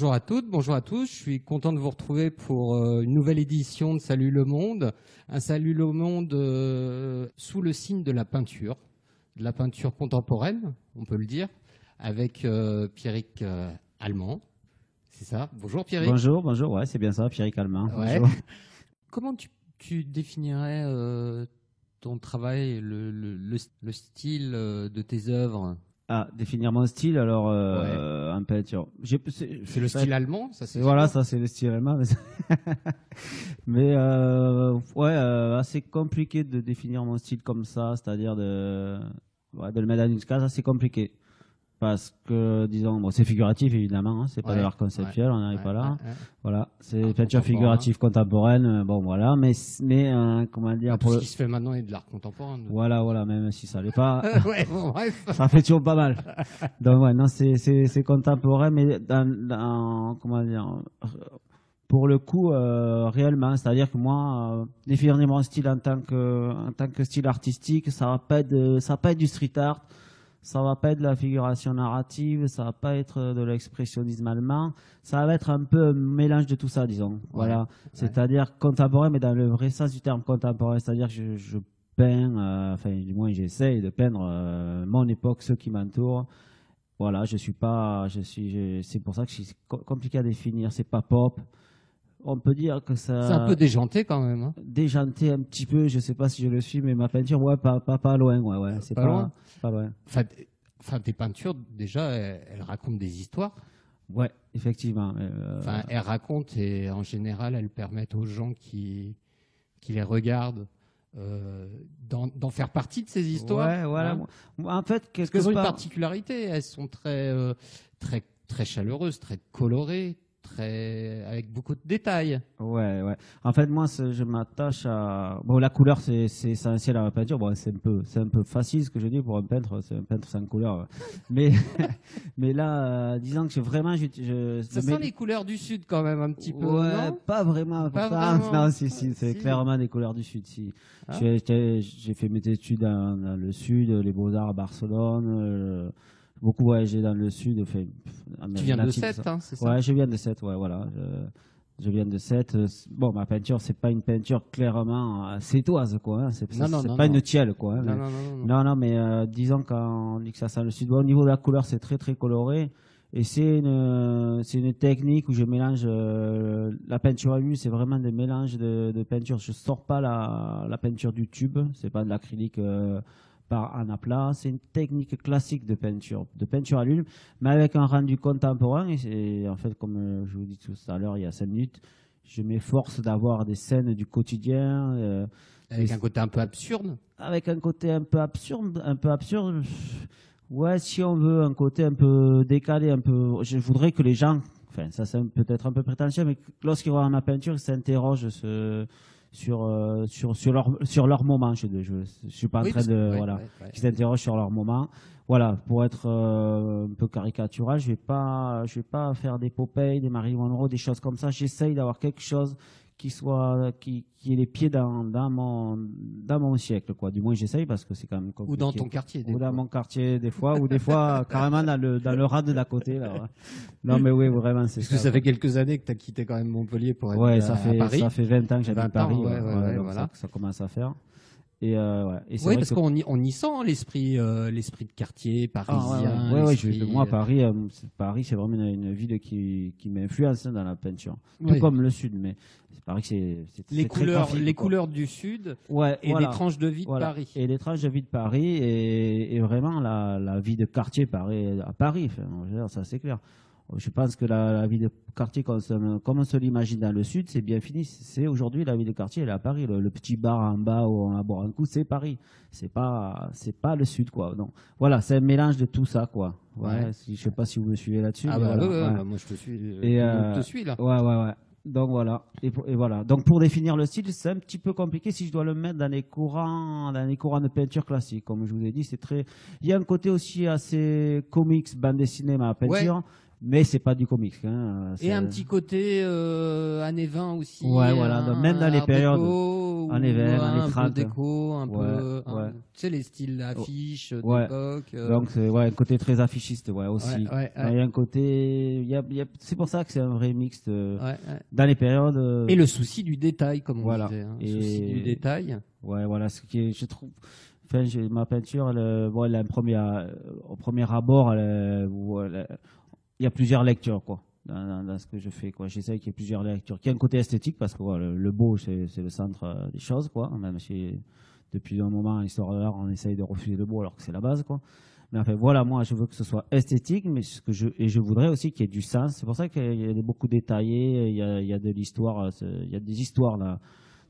Bonjour à toutes, bonjour à tous. Je suis content de vous retrouver pour euh, une nouvelle édition de Salut le Monde. Un Salut le Monde euh, sous le signe de la peinture, de la peinture contemporaine, on peut le dire, avec euh, Pierrick Allemand. C'est ça? Bonjour Pierrick. Bonjour, bonjour, ouais, c'est bien ça, Pierrick Allemand. Ouais. Comment tu, tu définirais euh, ton travail, le, le- le- le style de tes œuvres? Ah, définir mon style, alors, euh, en peinture. J'ai- C'est le style allemand, ça c'est Voilà, ça c'est le style allemand. Mais, mais, euh, ouais, euh, assez compliqué de définir mon style comme ça, c'est-à-dire de, ouais, de le mettre dans une case, assez compliqué. Parce que, disons, bon, c'est figuratif évidemment, hein, c'est pas Ouais, de l'art conceptuel, on n'arrive Ouais, pas là. Voilà, c'est Art peinture figurative contemporaine, euh, bon voilà, mais, mais euh, comment dire, Ah, Tout pour ce qui se fait maintenant est de l'art contemporain. voilà, voilà, même si ça l'est pas, ouais, bon, ça fait toujours pas mal. Donc ouais, non, c'est c'est c'est contemporain, mais dans, dans comment dire, pour le coup euh, réellement, c'est-à-dire que moi, euh, définir mon style en tant que en tant que style artistique, ça va pas être ça va pas être du street art, ça va pas être de la figuration narrative, ça va pas être de l'expressionnisme allemand, ça va être un peu un mélange de tout ça, disons. Voilà, c'est-à-dire contemporain, mais dans le vrai sens du terme contemporain, c'est-à-dire que je, je peins, euh, enfin du moins j'essaye de peindre euh, mon époque, ceux qui m'entourent. Voilà, je suis pas, je suis, c'est pour ça que c'est co- compliqué à définir. C'est pas pop. On peut dire que ça. C'est un peu déjanté quand même. hein. déjanté un petit peu. Je sais pas si je le suis, mais ma peinture, ouais, pas pas, pas loin, ouais, ouais. C'est Pas pas, loin Pas loin. Enfin, enfin, tes peintures, déjà, elles, elles racontent des histoires. Ouais, effectivement. euh, Enfin, elles racontent et en général, elles permettent aux gens qui, qui les regardent euh, d'en faire partie de ces histoires. Ouais, voilà. hein. En fait, Parce quelque qu'elles ont une part- particularité. Elles sont très, euh, très, très chaleureuses, très colorées, très, avec beaucoup de détails. Ouais, ouais. En fait, moi, c'est- je m'attache à. Bon, la couleur, c'est c'est essentiel à la peinture. Bon, c'est un peu, c'est un peu facile ce que je dis pour un peintre. C'est un peintre sans couleur. Mais, mais là, euh, disons que vraiment, je, je, Ça sent les couleurs du sud quand même un petit peu, Ouais, non? pas vraiment. Pas pourtant. vraiment. Non, si, si, c'est Si. clairement des couleurs du sud. Si. Ah. J'ai- fait mes études dans, dans le sud, les beaux-arts à Barcelone. euh, beaucoup voyagé dans le sud. Tu viens de Sète, hein, c'est ça Ouais, je viens de Sète, ouais, voilà. Je, je viens de Sète. Euh, c- Bon, ma peinture, c'est pas une peinture clairement euh, sétoise, quoi. hein. C'est pas non. une tielle, quoi. hein. Non, non, non, non, non. Mais euh, disons qu'on dit que ça sent le sud. Bon, au niveau de la couleur, c'est très très coloré. Et c'est une, une technique où je mélange euh, la peinture à l'huile, c'est vraiment des mélanges de, de peinture. Je sors pas la, la peinture du tube, c'est pas de l'acrylique euh, par en aplat. C'est une technique classique de peinture, de peinture à l'huile, mais avec un rendu contemporain. Et en fait, comme euh, je vous dis tout à l'heure, il y a cinq minutes, je m'efforce d'avoir des scènes du quotidien. euh, Avec un côté un peu absurde? avec un côté un peu absurde, un peu absurde. Ouais, si on veut un côté un peu décalé, un peu, je voudrais que les gens, enfin, ça c'est peut-être un peu prétentieux, mais lorsqu'ils voient ma peinture, ils s'interrogent ce- sur euh, sur sur leur sur leur moment. Je je, je suis pas en Oui, train de que- voilà, ouais, ouais. qu'ils s'interrogent sur leur moment. Voilà, pour être euh, un peu caricatural, je vais pas je vais pas faire des Popeye, des Marie Monroe, des choses comme ça. J'essaye d'avoir quelque chose qui soit qui, qui ait les pieds dans, dans mon dans mon siècle quoi du moins j'essaye parce que c'est quand même Ou dans compliqué. ton quartier. des ou dans fois. mon quartier des fois ou des fois carrément dans le dans le rad d'à côté là ouais. non mais oui vraiment c'est Parce que ça fait quelques années que tu as quitté quand même Montpellier pour être ouais à, ça à fait Paris. ça fait 20 ans que j'habite 20 ans, Paris ouais, ouais, ouais, donc voilà. ça, ça commence à faire et euh, ouais et c'est Oui, parce qu'on y, on y sent l'esprit euh, l'esprit de quartier Ah, parisien. ouais, ouais, ouais, je- moi, euh, Paris, euh, c'est- Paris, c'est vraiment une, une ville qui, qui m'influence hein, dans la peinture. Tout Oui. comme le Sud, mais c'est Paris, c'est les très couleurs, graphique, les quoi. couleurs du sud Ouais, et voilà. les tranches de vie de Voilà. Paris. Et les tranches de vie de Paris et, et vraiment la, la vie de quartier Paris, à Paris, enfin, ça c'est clair. Je pense que la, la vie de quartier, comme, on- se l'imagine dans le sud, c'est bien fini. C'est aujourd'hui la vie de quartier, elle est à Paris. Le, le petit bar en bas où on va boire un coup, c'est Paris. C'est pas, c'est pas le sud, quoi. Donc voilà, c'est un mélange de tout ça, quoi. Ouais. Ouais. si- je sais pas si vous me suivez là-dessus. Ah bah, voilà, ouais, ouais, ouais. bah, moi je te suis. euh, Et, le euh, monde te suis là. Ouais, ouais, ouais. Donc voilà. Et, pour- et voilà. Donc pour définir le style, c'est un petit peu compliqué si je dois le mettre dans les courants, dans les courants de peinture classique. Comme je vous ai dit, c'est très. Il y a un côté aussi assez comics, bande dessinée, ma peinture, mais c'est pas du comics. Hein. Et un petit côté euh, années 20 aussi. Ouais, voilà, donc même dans les périodes- déco, Années 20, un années peu 30. déco, un Ouais, peu, un- ouais. tu sais les styles affiches Ouais. d'époque. euh, Donc, c'est ouais, un côté très affichiste, ouais, aussi. ouais, ouais, Il y a un côté. y a- y a- c'est pour ça que c'est un vrai mix de- ouais, ouais. dans les périodes. euh, Et le souci du détail, comme on Voilà. disait. hein, Et- souci du détail. Ouais, voilà, ce qui est, je trouve. Enfin, ma peinture, elle, euh, bon, elle a un premier, euh, au premier abord, elle, euh, elle, euh, il y a plusieurs lectures, quoi, dans, ce que je fais, quoi. J'essaie qu'il y ait plusieurs lectures. Qu'il y ait un côté esthétique, parce que le, beau, c'est le centre euh, des choses, quoi. Même si, depuis un moment, l'histoire de l'art, on essaye de refuser le beau, alors que c'est la base, quoi. Mais enfin, voilà, moi, je veux que ce soit esthétique, mais ce que je, et je voudrais aussi qu'il y ait du sens. C'est pour ça qu'il y a beaucoup détaillé, il y a, de l'histoire, euh, il y a des histoires, là.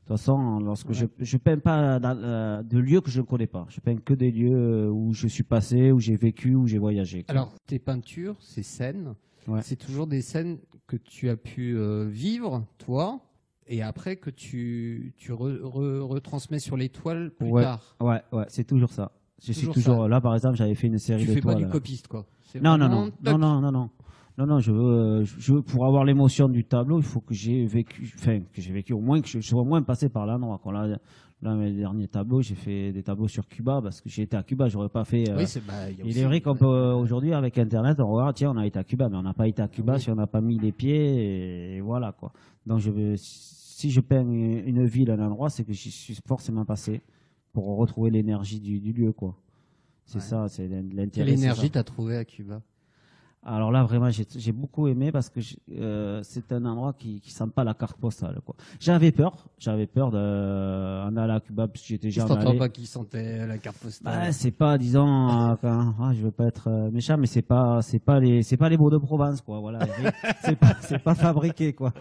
De toute façon, lorsque je, je peins pas dans, euh, de lieux que je ne connais pas. Je peins que des lieux euh, où je suis passé, où j'ai vécu, où j'ai voyagé. quoi. Alors, tes peintures, ces scènes, Ouais. c'est toujours des scènes que tu as pu euh, vivre, toi, et après que tu, tu re- re- retransmets sur les toiles plus Ouais. tard. Ouais, ouais, c'est toujours ça. Je suis Toujours ça. là, par exemple, j'avais fait une série Tu de fais pas toiles. du copiste, quoi. Non, non, non, non, non, non, non. Non, non, je veux, euh, je veux pour avoir l'émotion du tableau, il faut que j'ai vécu, enfin, que j'ai vécu au moins, que je sois au moins passé par l'endroit. quoi. Là, là, mes derniers tableaux, j'ai fait des tableaux sur Cuba parce que j'ai été à Cuba, j'aurais pas fait. euh, Oui, c'est bah, il aussi- est vrai qu'on peut euh, aujourd'hui avec Internet, on regarde, tiens, on a été à Cuba, mais on n'a pas été à Cuba Oui. si on n'a pas mis les pieds, et, voilà quoi. Donc je veux, si je peins une, ville, un endroit, c'est que j'y suis forcément passé pour retrouver l'énergie du, du lieu quoi. C'est Ouais. ça, c'est l'in- l'intérêt. Quelle énergie t'as trouvé à Cuba? Alors là, vraiment, j'ai j'ai beaucoup aimé parce que euh, c'est un endroit qui qui sent pas la carte postale quoi. J'avais peur, j'avais peur de en aller à Cuba parce que j'étais Je jamais allé. pas qui sentait la carte postale. Bah, c'est pas, disons, euh, quand- ah, je veux pas être euh, méchant, mais c'est pas, c'est pas les, c'est pas les beaux de Provence, quoi. Voilà, c'est pas, c'est pas fabriqué, quoi.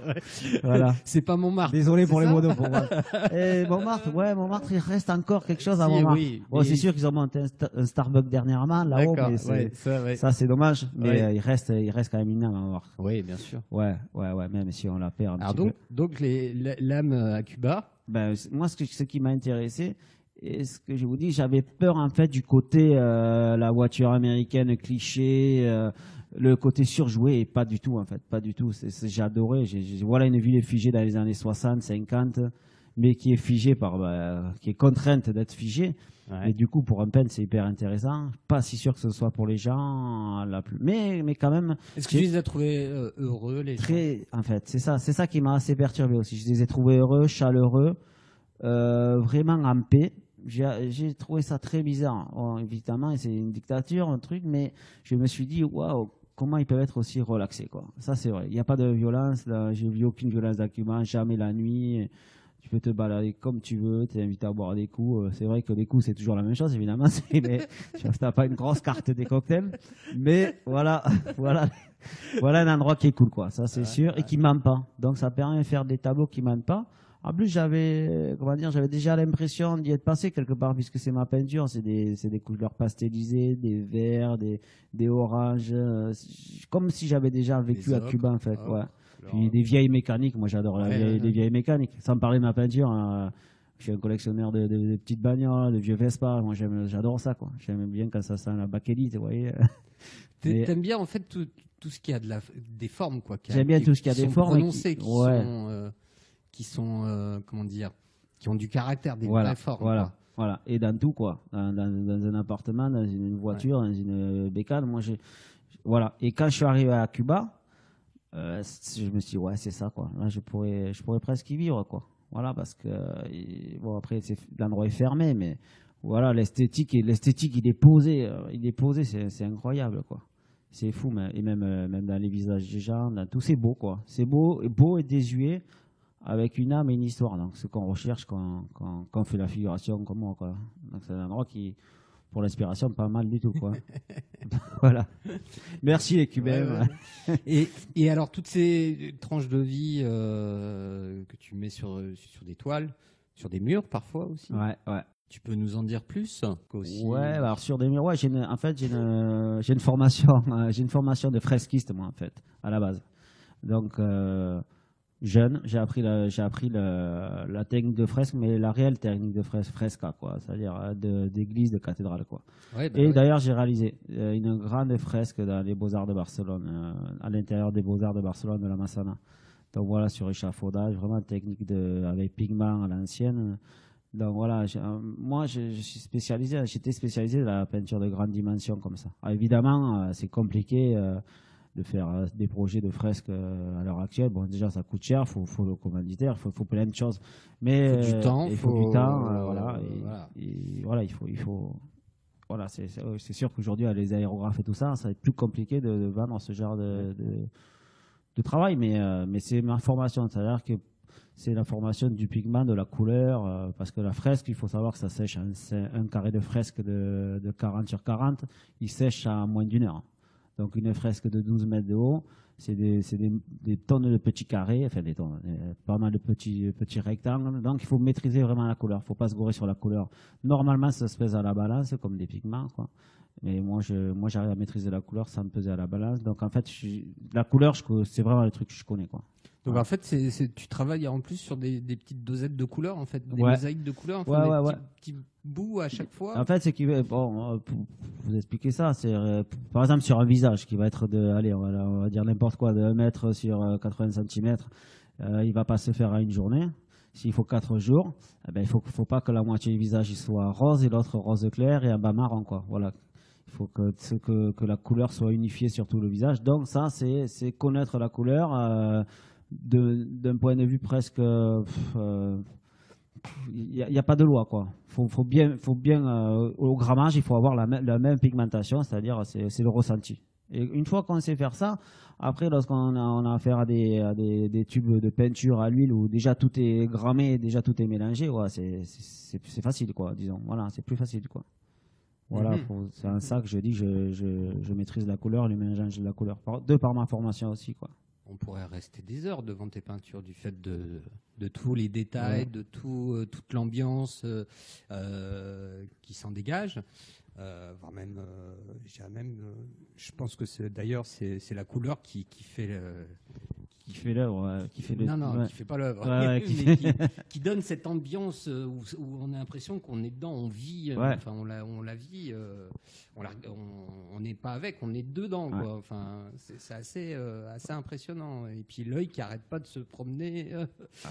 Voilà. c'est pas Montmartre. Désolé pour les mots de Provence. Et Montmartre, ouais, Montmartre, il reste encore quelque chose à Si, Montmartre. oui, bon, mais- c'est sûr qu'ils ont monté un, Sta- un Starbucks dernièrement là-haut, mais ouais, ça, ouais. ça c'est dommage. Mais Ouais. Euh, il reste, il reste quand même une âme à Montmartre. Oui, bien sûr. Ouais, ouais, ouais, même si on la perd un Alors petit donc, peu. donc les- l'âme à Cuba, Ben, moi, ce, que- ce qui m'a intéressé, et ce que je vous dis, j'avais peur en fait du côté euh, la voiture américaine cliché, euh, le côté surjoué, et pas du tout en fait, pas du tout. C'est- c'est- J'ai adoré. J'ai- j'ai- voilà une ville figée dans les années 60, 50, mais qui est figée par, bah, qui est contrainte d'être figée. Et du coup, pour un peintre, c'est hyper intéressant. Pas si sûr que ce soit pour les gens, la plus... mais mais quand même est-ce que tu les as trouvés euh, heureux les gens? très en fait c'est ça c'est ça qui m'a assez perturbé aussi. Je les ai trouvés heureux chaleureux euh, vraiment en paix. J'ai trouvé ça très bizarre. Bon, évidemment c'est une dictature un truc mais je me suis dit waouh comment ils peuvent être aussi relaxés quoi. Ça c'est vrai. Il n'y a pas de violence là j'ai vu aucune violence d'acument jamais la nuit tu peux te balader comme tu veux, tu es invité à boire des coups. Euh, C'est vrai que les coups, c'est toujours la même chose, évidemment. c'est- Mais tu n'as pas une grosse carte des cocktails. Mais voilà, voilà, voilà un endroit qui est cool, quoi. Ça, c'est sûr. Et qui ment pas. Donc, ça permet de faire des tableaux qui mentent pas. En plus, j'avais, comment dire, j'avais déjà l'impression d'y être passé quelque part, puisque c'est ma peinture. C'est des, c'est des couleurs pastelisées, des verts, des, des oranges. euh, Comme si j'avais déjà vécu à. Cuba, en fait. Ah, ouais. Puis des vieilles mécaniques, moi j'adore Ouais, vieille- les vieilles mécaniques. Sans parler de ma peinture, hein, je suis un collectionneur de, de- de petites bagnoles, de vieux Vespa. Moi j'adore ça, quoi. J'aime bien quand ça sent la bakélite, vous voyez. T'aimes bien en fait tout, tout ce qui a de la, des formes quoi. qui J'aime bien tout ce qui a des sont formes qui- prononcées, qui ouais. sont, euh, qui sont euh, comment dire, qui ont du caractère, des voilà, vraies formes. voilà, quoi. voilà. Et dans tout, quoi. Dans, dans- dans un appartement, dans une voiture, dans une bécane. Moi, j'ai, voilà. Et quand je suis arrivé à Cuba, euh, je me suis dit, ouais, c'est ça, quoi. Là, je pourrais, je pourrais presque y vivre, quoi. Voilà, parce que, et- bon, après, l'endroit est fermé, mais voilà, l'esthétique, l'esthétique, il est posé, euh, il est posé, c'est, incroyable, quoi. C'est fou, mais, et même, euh, même dans les visages des gens, dans tout, c'est beau, quoi. C'est beau, beau et désuet, avec une âme et une histoire. Donc, ce qu'on recherche quand, quand, quand on fait la figuration comme moi, quoi. Donc, c'est un endroit qui, pour l'inspiration, pas mal du tout, quoi. voilà. Merci les Cubains. Ouais, ouais. et, et alors toutes ces tranches de vie euh, que tu mets sur sur des toiles, sur des murs parfois aussi. Ouais, ouais. Tu peux nous en dire plus qu'aussi Ouais, alors sur des murs, ouais, j'ai une- en fait, j'ai une, j'ai une formation, euh, j'ai une formation de fresquiste, moi, en fait, à la base. Donc, euh, jeune, j'ai appris, la, j'ai appris la, la technique de fresque, mais la réelle technique de fresque, fresca, quoi, c'est-à-dire de- d'église, de, cathédrale, quoi. Ouais, bah Et ouais. d'ailleurs, j'ai réalisé euh, une grande fresque dans les Beaux-Arts de Barcelone, euh, à l'intérieur des Beaux-Arts de Barcelone, de la Massana. Donc voilà, sur échafaudage, vraiment technique de, avec pigment à l'ancienne. Donc voilà, euh, moi je, suis spécialisé, j'étais spécialisé dans la peinture de grande dimension comme ça. Évidemment, c'est compliqué euh, de faire des projets de fresques à l'heure actuelle. Bon, déjà ça coûte cher, il faut, faut, le commanditaire, il faut, faut, plein de choses. Mais il faut du temps, il faut, du temps, voilà, et, voilà. il faut, il faut, voilà, c'est sûr qu'aujourd'hui, les aérographes et tout ça, ça va être plus compliqué de, vendre ce genre de, de, travail, mais, mais c'est ma formation, c'est-à-dire que c'est la formation du pigment, de la couleur, euh, parce que la fresque, il faut savoir que ça sèche, un, un carré de fresque de, 40 sur 40, il sèche à moins d'une heure. Donc une fresque de 12 mètres de haut, c'est des, tonnes de petits carrés, enfin des tonnes, euh, pas mal de petits, petits rectangles. Donc il faut maîtriser vraiment la couleur, il ne faut pas se gourer sur la couleur. Normalement, ça se pèse à la balance, comme des pigments. Quoi. Mais moi, je, moi, j'arrive à maîtriser la couleur sans me peser à la balance. Donc en fait, la couleur, c'est vraiment le truc que je connais. Donc en fait, c'est, tu travailles en plus sur des, petites dosettes de couleurs, en fait, des mosaïques de couleurs, ouais, des ouais, petits, bouts à chaque fois. En fait, c'est qui bon, euh, pour vous expliquer ça, c'est euh, par exemple sur un visage qui va être de, allez, on va, dire n'importe quoi, de 1 mètre sur 80 euh, cm, euh, il va pas se faire à une journée. S'il faut 4 jours, eh ben, il faut, faut pas que la moitié du visage soit rose et l'autre rose clair et un bas marron, quoi. Voilà. Il faut que, que, que, la couleur soit unifiée sur tout le visage. Donc ça, c'est connaître la couleur. Euh, d'un point de vue presque, il euh, n'y a, a, pas de loi quoi. Faut, faut bien, faut bien euh, au grammage, il faut avoir la, la même pigmentation, c'est-à-dire c'est le ressenti. Et une fois qu'on sait faire ça, après, lorsqu'on a, on a affaire à des, à des, des, tubes de peinture à l'huile où déjà tout est grammé, déjà tout est mélangé, ouais, c'est facile, quoi, disons. Voilà, c'est plus facile, quoi. Voilà, mhm. c'est un ça que je dis, je, je, je, maîtrise la couleur, le mélange de la couleur, de par ma formation aussi, quoi on pourrait rester des heures devant tes peintures du fait de, de tous les détails, de tout, euh, toute l'ambiance euh, euh, qui s'en dégage. voire même, même je pense que d'ailleurs c'est la couleur qui, qui fait qui fait l'œuvre, qui fait non non, qui fait pas l'œuvre, qui, donne cette ambiance où, on a l'impression qu'on est dedans, on vit, enfin on la, on la vit, on n'est pas avec, on est dedans. Quoi. Enfin, c'est assez, euh, assez impressionnant. Et puis l'œil qui arrête pas de se promener euh,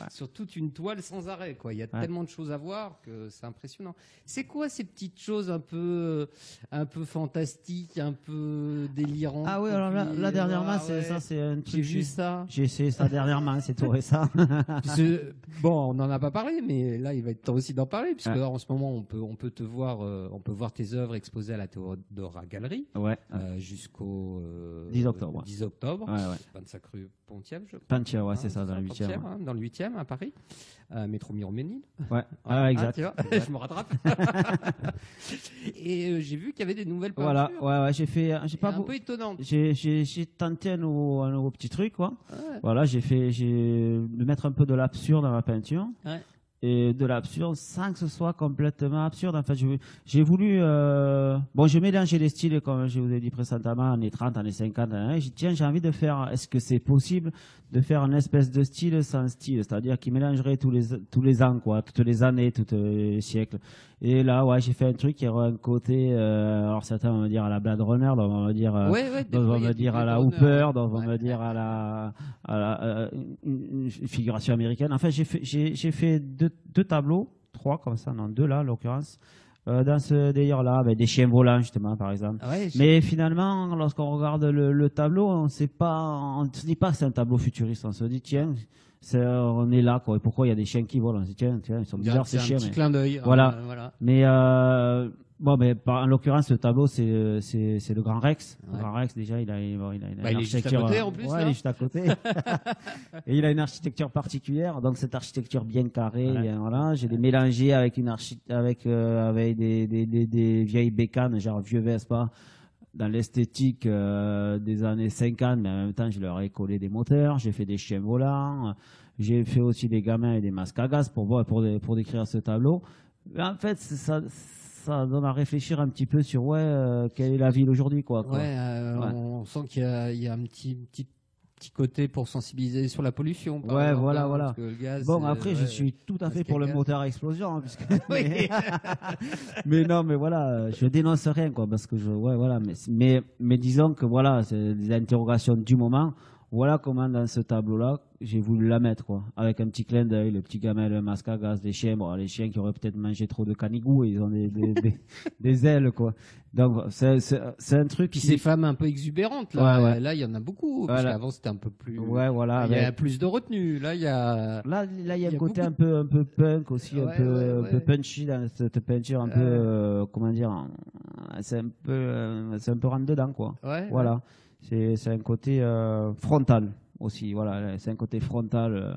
sur toute une toile sans arrêt. Quoi. Il y a tellement de choses à voir que c'est impressionnant. C'est quoi ces petites choses un peu, un peu fantastiques, un peu délirantes Ah oui, alors là, dernièrement, ah c'est ça, c'est un J'ai vu ça. J'ai essayé ça dernièrement, c'est tout récent. bon, on n'en a pas parlé, mais là, il va être temps aussi d'en parler, puisque en ce moment, on peut, on peut te voir, euh, on peut voir tes œuvres exposées à la Théodora Galerie. Ouais. Euh, jusqu'au 10 euh, octobre. 10 octobre. Ouais, ouais. 25 rue Pontième, je crois. Pontième, ouais, c'est ça, dans le 8e. Hein, dans le 8e à Paris. Euh, métro Miroménil. Ouais, ah, exact. Ah, je me rattrape. Et j'ai vu qu'il y avait des nouvelles peintures. Voilà, ouais, ouais, j'ai fait. J'ai pas un peu étonnant. J'ai tenté un nouveau, un nouveau petit truc, quoi. Voilà, j'ai fait. J'ai de mettre un peu de l'absurde dans ma peinture. Ouais et de l'absurde sans que ce soit complètement absurde. En fait, j'ai voulu... Euh, bon, je mélangeais les styles, comme je vous ai dit précédemment, années 30, années 50. Hein, j'ai tiens, j'ai envie de faire... Est-ce que c'est possible de faire une espèce de style sans style? C'est-à-dire qui mélangerait tous les, tous les ans, quoi, toutes les années, tous les siècles. Et là, ouais, j'ai fait un truc qui aurait un côté... Euh, alors certains vont me dire à la Blade Runner, d'autres vont me dire, euh, vont me dire à la Hooper, d'autres vont me dire à la, à la euh, une, figuration américaine. Enfin, j'ai fait, j'ai fait deux deux, tableaux, trois comme ça, non, deux là, en l'occurrence. Euh, dans ce délire-là, ben, des chiens volants justement, par exemple. Ah Mais finalement, lorsqu'on regarde le, tableau, on sait pas, on se dit pas que c'est un tableau futuriste. On se dit tiens, on est là, quoi. Et pourquoi il y a des chiens qui volent On se dit tiens, tiens ils sont bizarres ces chiens. Un petit clin d'œil. Voilà. Hein, voilà. Mais euh, Bon, mais en l'occurrence, le tableau, c'est c'est le Grand Rex. Le Grand Rex, déjà, il a, il a une bah, architecture. Il est juste à côté, en plus. Ouais, il est juste à côté. et il a une architecture particulière. Donc cette architecture bien carrée, voilà. J'ai des mélangés avec une archi avec euh, avec des, des, des, des, vieilles bécanes, genre vieux Vespa, dans l'esthétique euh, des années 50. Mais en même temps, je leur ai collé des moteurs. J'ai fait des chiens volants. J'ai fait aussi des gamins et des masques à gaz pour pour pour décrire ce tableau. En fait, ça ça donne à réfléchir un petit peu sur ouais, euh, quelle est la ville aujourd'hui. Quoi, quoi. Ouais, euh, on sent qu'il y, y a, un petit, petit, petit côté pour sensibiliser sur la pollution. ouais, voilà, hein, voilà. bon, après, je suis tout à fait pour le moteur à explosion. Hein, puisque... mais... non, mais voilà, je dénonce rien, quoi, parce que je, ouais, voilà, mais, mais, mais disons que voilà, c'est des interrogations du moment Voilà comment dans ce tableau-là, j'ai voulu la mettre, quoi. Avec un petit clin d'œil, le petit gamin, le masque à gaz, des chiens, bon, les chiens qui auraient peut-être mangé trop de canigou, ils ont des, des, des, des ailes, quoi. Donc, c'est, un truc Puis qui... ces femmes un peu exubérantes, là, Ouais, ouais. là, il y en a beaucoup. Parce Voilà. qu'avant, c'était un peu plus. Ouais, voilà. il y a plus de retenue. Là, il y a. Là, là, il y a un a côté beaucoup un peu, un peu punk aussi, un Ouais, peu, un punchy dans cette peinture, un peu, euh, comment dire, c'est un peu, euh, c'est un peu rentre dedans, quoi. Ouais. Voilà. C'est, c'est un côté euh, frontal aussi. Voilà, c'est un côté frontal. euh.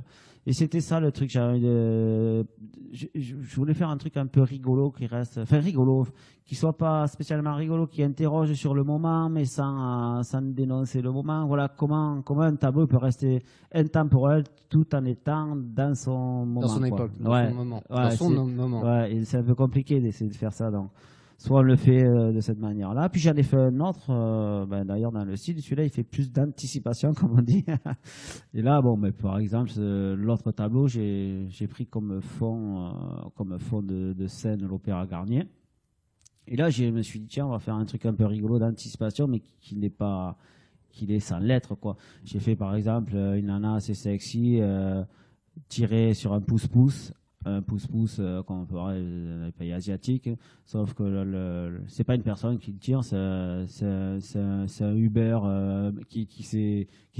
Et c'était ça le truc. J'avais envie de, je, je- voulais faire un truc un peu rigolo qui reste, enfin rigolo, qui soit pas spécialement rigolo, qui interroge sur le moment, mais sans, sans dénoncer le moment. Voilà comment, comment un tableau peut rester intemporel tout en étant dans son moment. Dans son quoi. époque, dans Ouais. son moment. Ouais, dans son c'est- moment. Ouais, c'est un peu compliqué d'essayer de faire ça. Donc, soit on le fait euh, de cette manière-là. Puis j'en ai fait un autre, euh, ben, d'ailleurs dans le style. Celui-là, il fait plus d'anticipation, comme on dit. et là, bon, mais par exemple, l'autre tableau, j'ai pris comme fond, euh, comme fond de, scène l'opéra Garnier. Et là, je me suis dit, tiens, on va faire un truc un peu rigolo d'anticipation, mais qui, n'est pas qu'il est sans lettres. J'ai fait par exemple une nana assez sexy tirée sur un pouce-pouce, un pouce-pouce euh, comme on ferait dans les pays asiatiques, sauf que le, le- c'est pas une personne qui le tire, c'est un, Uber euh, qui, qui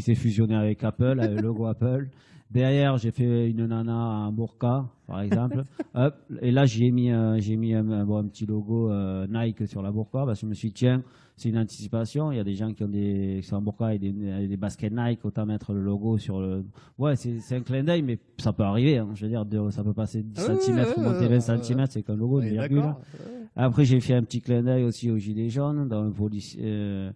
s'est fusionné avec Apple, avec le logo Apple. Derrière, j'ai fait une nana en burqa, par exemple. Hop, et là, j'ai mis, euh, j'ai mis un, un- bon, un petit logo euh, Nike sur la burqa parce que je me suis dit, tiens, c'est une anticipation. Il y a des gens qui ont des, qui sont en burqa et des, et des baskets Nike, autant mettre le logo sur le. Ouais, c'est un clin d'œil, mais ça peut arriver. hein. Je veux dire, de- ça peut passer 10 Ouais, cm, ouais, monter ouais, 20 ouais. cm, c'est qu'un logo, une virgule. d'accord. Après, j'ai fait un petit clin d'œil aussi au gilet jaune, dans un, policier, euh,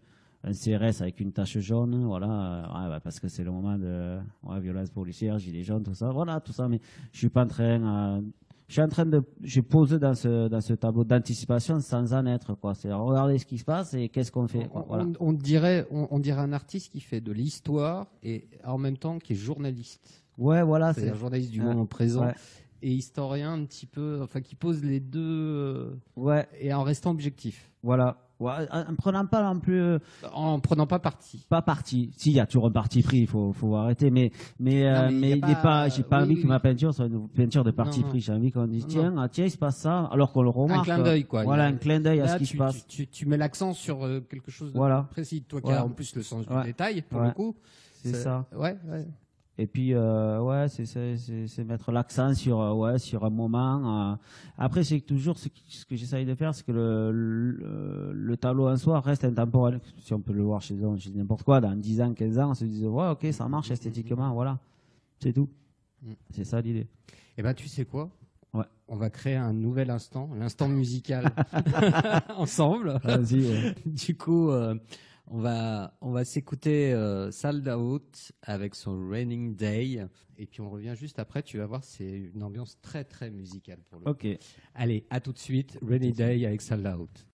un CRS avec une tache jaune, voilà, ouais, bah, parce que c'est le moment de ouais, violence policière, gilet jaune, tout ça, voilà, tout ça, mais je suis pas en train, euh, je suis en train de, j'ai posé dans ce, dans ce tableau d'anticipation sans en être, quoi. C'est regarder ce qui se passe et qu'est-ce qu'on fait, quoi. On, Voilà. on- on dirait, on, on dirait un artiste qui fait de l'histoire et en même temps qui est journaliste. Ouais, voilà, c'est, C'est-à-dire journaliste du moment présent Ouais. et historien un petit peu, enfin qui pose les deux euh, ouais, et en restant objectif, voilà. Ouais, en prenant pas non plus, euh, en prenant pas parti. pas parti. Si, il y a toujours un parti pris, il faut, faut arrêter. Mais, mais, euh, Non, mais mais il n'est pas- j'ai pas oui, envie oui, que ma peinture soit une peinture de parti Non, pris. J'ai envie qu'on dise, tiens, ah, tiens, il se passe ça, alors qu'on le remarque. clin d'œil, quoi. Voilà, un clin d'œil à ce qui se passe. tu- tu- tu mets l'accent sur euh, quelque chose de Voilà. précis. Toi qui as en plus le sens du détail, pour le coup. C'est ça. Ouais, ouais. Et puis, euh, ouais, c'est, c'est, c'est, c'est mettre l'accent sur, euh, ouais, sur un moment. euh. Après, c'est toujours ce, que j'essaye de faire, c'est que le, le, le tableau en soi reste intemporel. Si on peut le voir chez eux, je dis n'importe quoi, dans 10 ans, 15 ans, on se dit, ouais, ok, ça marche esthétiquement, voilà. C'est tout. Mm. C'est ça l'idée. Eh ben, tu sais quoi? Ouais. On va créer un nouvel instant, l'instant musical, ensemble. Vas-y, ouais. Du coup, euh, on va, on va s'écouter euh, Sold Out avec son Raining Day. Et puis on revient juste après. Tu vas voir, c'est une ambiance très, très musicale pour le. Ok. Allez, à tout de suite. Rainy Day avec Sold Out.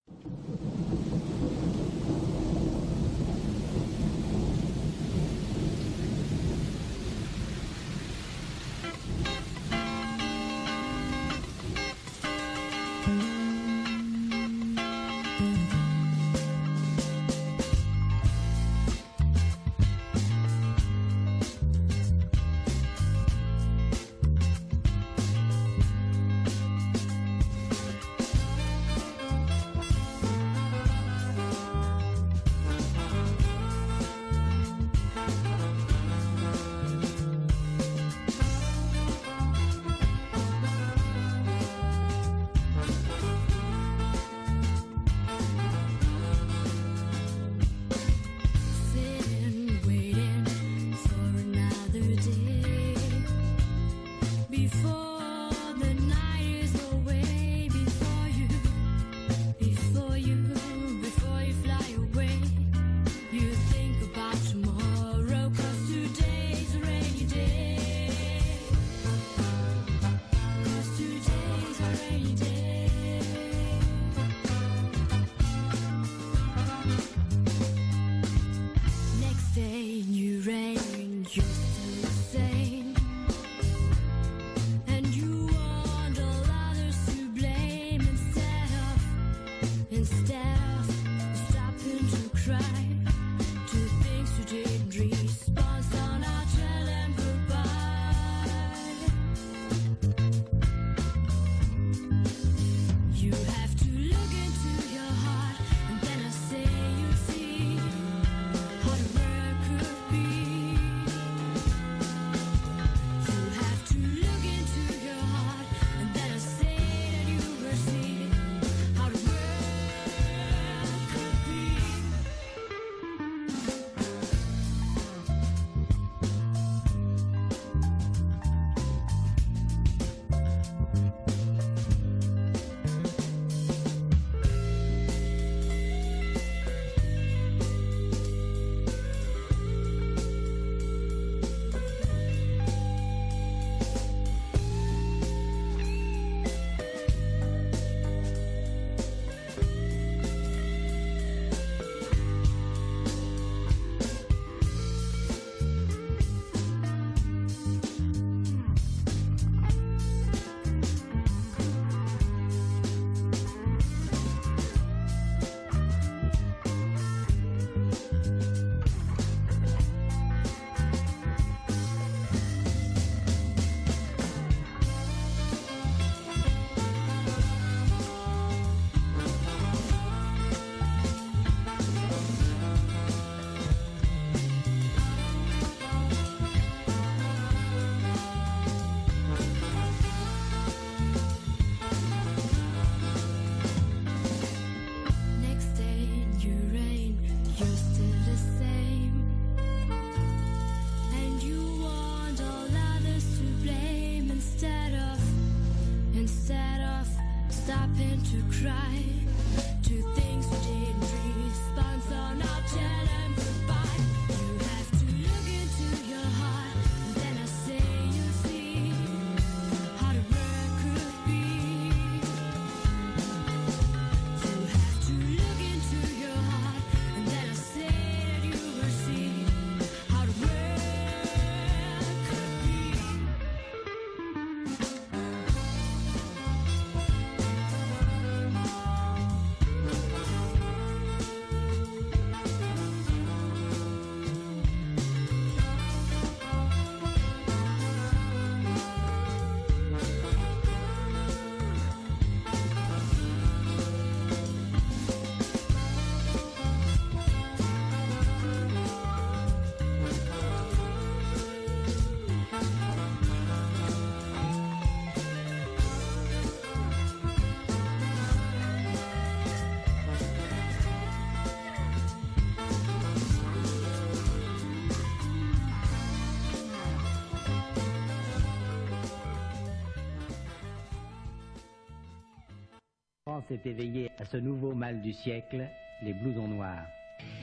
S'est éveillé à ce nouveau mal du siècle, les blousons noirs.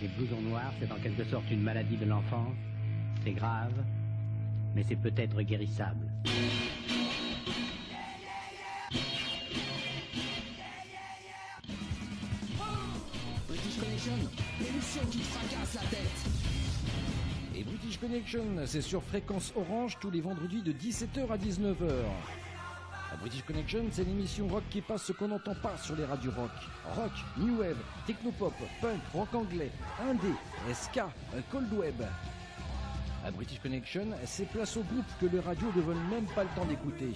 Les blousons noirs, c'est en quelque sorte une maladie de l'enfance. C'est grave, mais c'est peut-être guérissable. British Connection, l'émission qui fracasse la tête. Et British Connection, c'est sur fréquence orange tous les vendredis de 17h à 19h. British Connection, c'est l'émission rock qui passe ce qu'on n'entend pas sur les radios rock. Rock, new wave, technopop, punk, rock anglais, indé, ska, cold web. À British Connection, c'est place au groupe que les radios ne veulent même pas le temps d'écouter.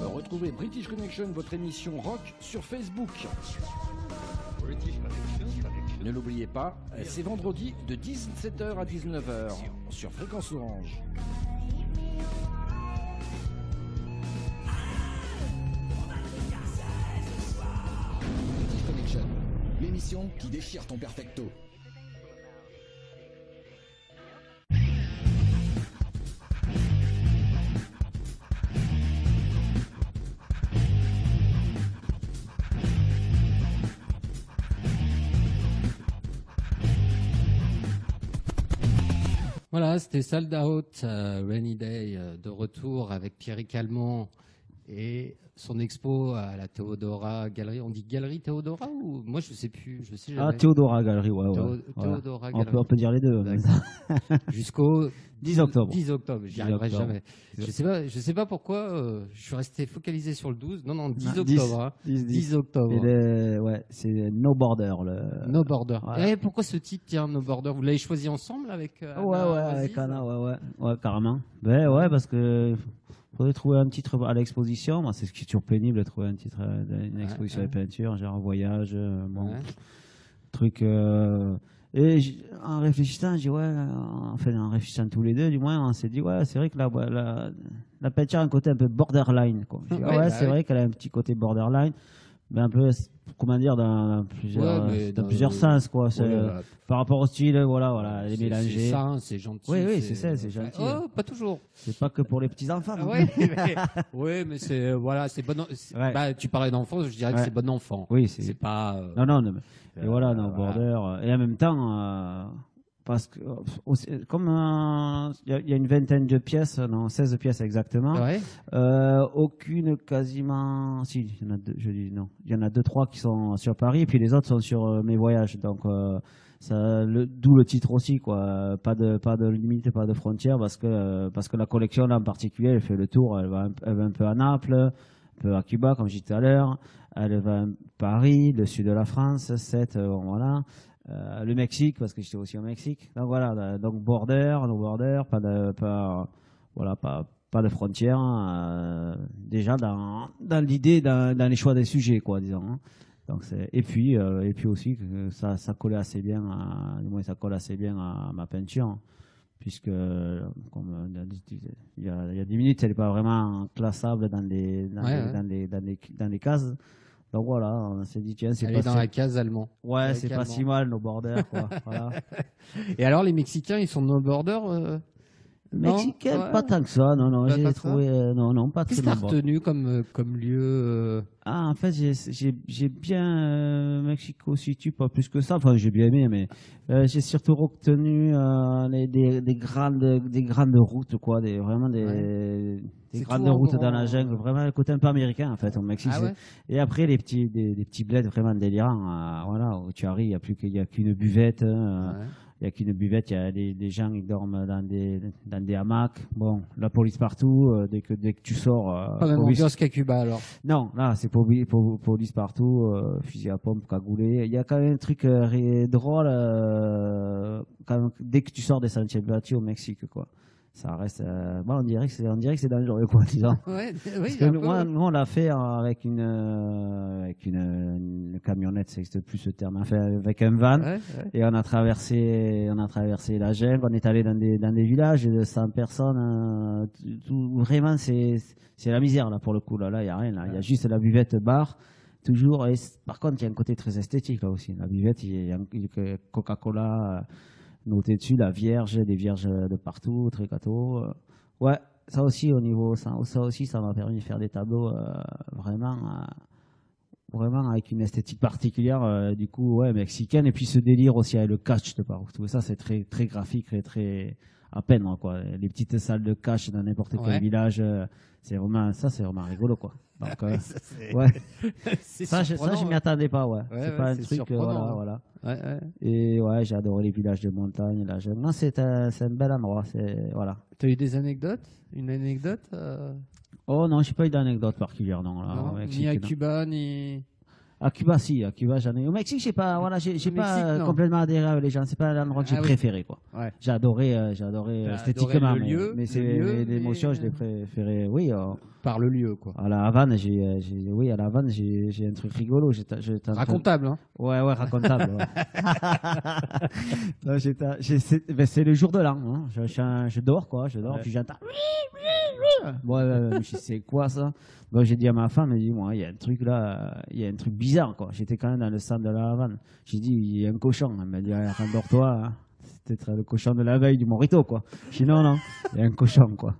Retrouvez British Connection, votre émission rock, sur Facebook. Ne l'oubliez pas, c'est vendredi de 17h à 19h sur Fréquence Orange. L'émission qui déchire ton perfecto. Voilà, c'était Sold Out, euh, Rainy Day, euh, de retour avec Pierre Calmont et son expo à la Théodora Galerie. On dit Galerie Théodora ou moi je sais plus, je sais Ah Théodora Galerie, ouais. ouais. Théodora on, peut, on peut dire les deux. Jusqu'au 10 octobre. 10 octobre, j'y arriverai jamais. Je sais pas, je sais pas pourquoi euh, je suis resté focalisé sur le 12. Non non, 10 octobre. 10, 10, hein. octobre. Et ouais, c'est No Border le No Border. Et eh, pourquoi ce titre tiens No Border? Vous l'avez choisi ensemble avec euh, Ouais ouais, avec Anna, ouais ouais. Ouais, carrément. Ben ouais parce que faudrait trouver un titre à l'exposition. c'est ce qui est toujours pénible de trouver un titre à euh, une exposition de peinture, genre un voyage, euh, bon, truc. Euh, et en réfléchissant, dis ouais, enfin en réfléchissant tous les deux, du moins, on s'est dit ouais, c'est vrai que la, la, la, peinture a un côté un peu borderline. Quoi. ouais, bah c'est vrai qu'elle a un petit côté borderline mais un peu comment dire dans plusieurs dans, plusieurs sens quoi. Par rapport au style voilà voilà les mélanger c'est ça c'est gentil oui oui c'est ça c'est gentil oh pas toujours. C'est pas que pour les petits enfants oui mais, oui mais c'est voilà c'est bon bah, tu parlais d'enfance je dirais que c'est bon enfant. Oui c'est pas euh, non non, non mais, et voilà dans border et en même temps euh, parce que euh, comme il y, a une vingtaine de pièces, non 16 pièces exactement, euh, aucune quasiment, si il y en a deux, je dis non, il y en a deux trois qui sont sur Paris et puis les autres sont sur euh, mes voyages, donc ça, d'où le titre aussi quoi, pas de pas de limite, pas de frontières parce que parce que la collection là en particulier, elle fait le tour, elle va un, elle va un peu à Naples, un peu à Cuba comme je disais tout à l'heure, elle va à Paris, le sud de la France, 7 voilà. Euh, le Mexique parce que j'étais aussi au Mexique. Donc voilà, donc border, no border, pas de, pas, voilà, pas, pas de frontières. Hein, euh, déjà dans, dans l'idée, dans, dans, les choix des sujets, quoi, disons. Hein. Donc et puis euh, et puis aussi ça, ça collait assez bien, à, du moins ça colle assez bien à ma peinture, hein, puisque comme il y a, il y a 10 minutes, elle n'est pas vraiment classable dans les dans, les, dans les, dans les dans les cases. Donc voilà, on s'est dit, tiens, c'est pas. dans la case allemand. Ouais, c'est pas si mal, nos borders, quoi. Et alors, les Mexicains, ils sont nos borders euh? Mexicaine, Ouais. pas tant que ça, non, non, Pas- j'ai trouvé, euh, non, non, pas Qu'est-ce très que t'as retenu comme, euh, comme lieu euh, Ah, en fait, j'ai- j'ai j'ai bien euh, Mexico City, pas plus que ça. Enfin, j'ai bien aimé, mais euh, j'ai surtout retenu euh, les, des, des grandes, des grandes routes, quoi, des vraiment des, des grandes routes grand, dans la jungle, vraiment le côté un peu américain, en fait, au Mexique. Ah ouais? Et après, les petits, des, des petits bleds vraiment délirants, euh, voilà, où tu arrives, il n'y a plus qu'il y a qu'une buvette. Il n'y a qu'une buvette, il y a des, des gens qui dorment dans des, dans des hamacs. Bon, la police partout, euh, dès, que, dès que tu sors. euh, Pas même police- qu'à Cuba alors. Non, là, c'est poli- po- police partout, euh, fusil à pompe, cagoulé. Il y a quand même un truc euh, drôle quand dès que tu sors des sentiers battus au Mexique, quoi. Ça reste. euh, bon, on dirait que c'est, on dirait que c'est dangereux, quoi, disons. Ouais, oui, que moi, nous, on l'a fait euh, avec une, euh, avec une, une camionnette, ça n'existe plus ce terme, enfin, avec un van. Ouais, ouais. Et on a traversé, on a traversé la jungle, on est allé dans des, dans des villages de 100 personnes. euh, tout- vraiment, c'est, c'est la misère, là, pour le coup. Là, là, il n'y a rien, là. Il y a juste la buvette bar, toujours. Et par contre, il y a un côté très esthétique, là aussi. La buvette, il y a, y a Coca-Cola noté dessus, la vierge, des vierges de partout, gâteau. euh. Ouais, ça aussi, au niveau, ça, ça aussi, ça m'a permis de faire des tableaux, euh, vraiment, euh, vraiment avec une esthétique particulière, euh, du coup, ouais, mexicaine, et puis ce délire aussi avec le catch de partout. Ça, c'est très, très graphique et très à peine, quoi. Les petites salles de catch dans n'importe quel Ouais. village, euh, c'est vraiment, ça, c'est vraiment rigolo, quoi. Donc, euh, Ça, ouais, je, ça, je m'y attendais pas, ouais. Ouais, c'est ouais, pas un truc, voilà, hein. voilà. Et ouais, j'ai adoré les villages de montagne, jungle. Non, c'est un, un bel endroit, c'est, voilà. T'as eu des anecdotes? Une anecdote Oh non, j'ai pas eu d'anecdote particulière, non, là, non au Mexique, Ni à non. Cuba, ni. À Cuba, si, à Cuba, j'en ai. Au Mexique, j'ai pas, voilà, j'ai pas euh, non. complètement adhéré avec les gens. C'est pas l'endroit que j'ai Ah oui. préféré, quoi. Ouais. J'ai adoré, euh, j'ai adoré euh, esthétiquement, adoré le mais, lieu, mais c'est l'émotion, mais- je l'ai préféré. Oui, euh, Par le lieu, quoi. à la Havane, j'ai, euh, j'ai- oui, à la Havane, j'ai, j'ai un truc rigolo. En train- Racontable, hein Ouais, ouais, racontable. ouais. C'est, ben, le jour de l'an. Hein. Je, je, je dors, quoi. Je dors, Ouais. puis j'entends. Bon, euh, je sais quoi ça Bon, j'ai dit à ma femme, dit, moi, il y a un truc là, il y a un truc bizarre, quoi. J'étais quand même dans le centre de la Havane. J'ai dit, il y a un cochon. Elle m'a dit, ah, rendors-toi. hein. Peut-être le cochon de la veille du Morito, quoi. Dis, non, il y a un cochon, quoi.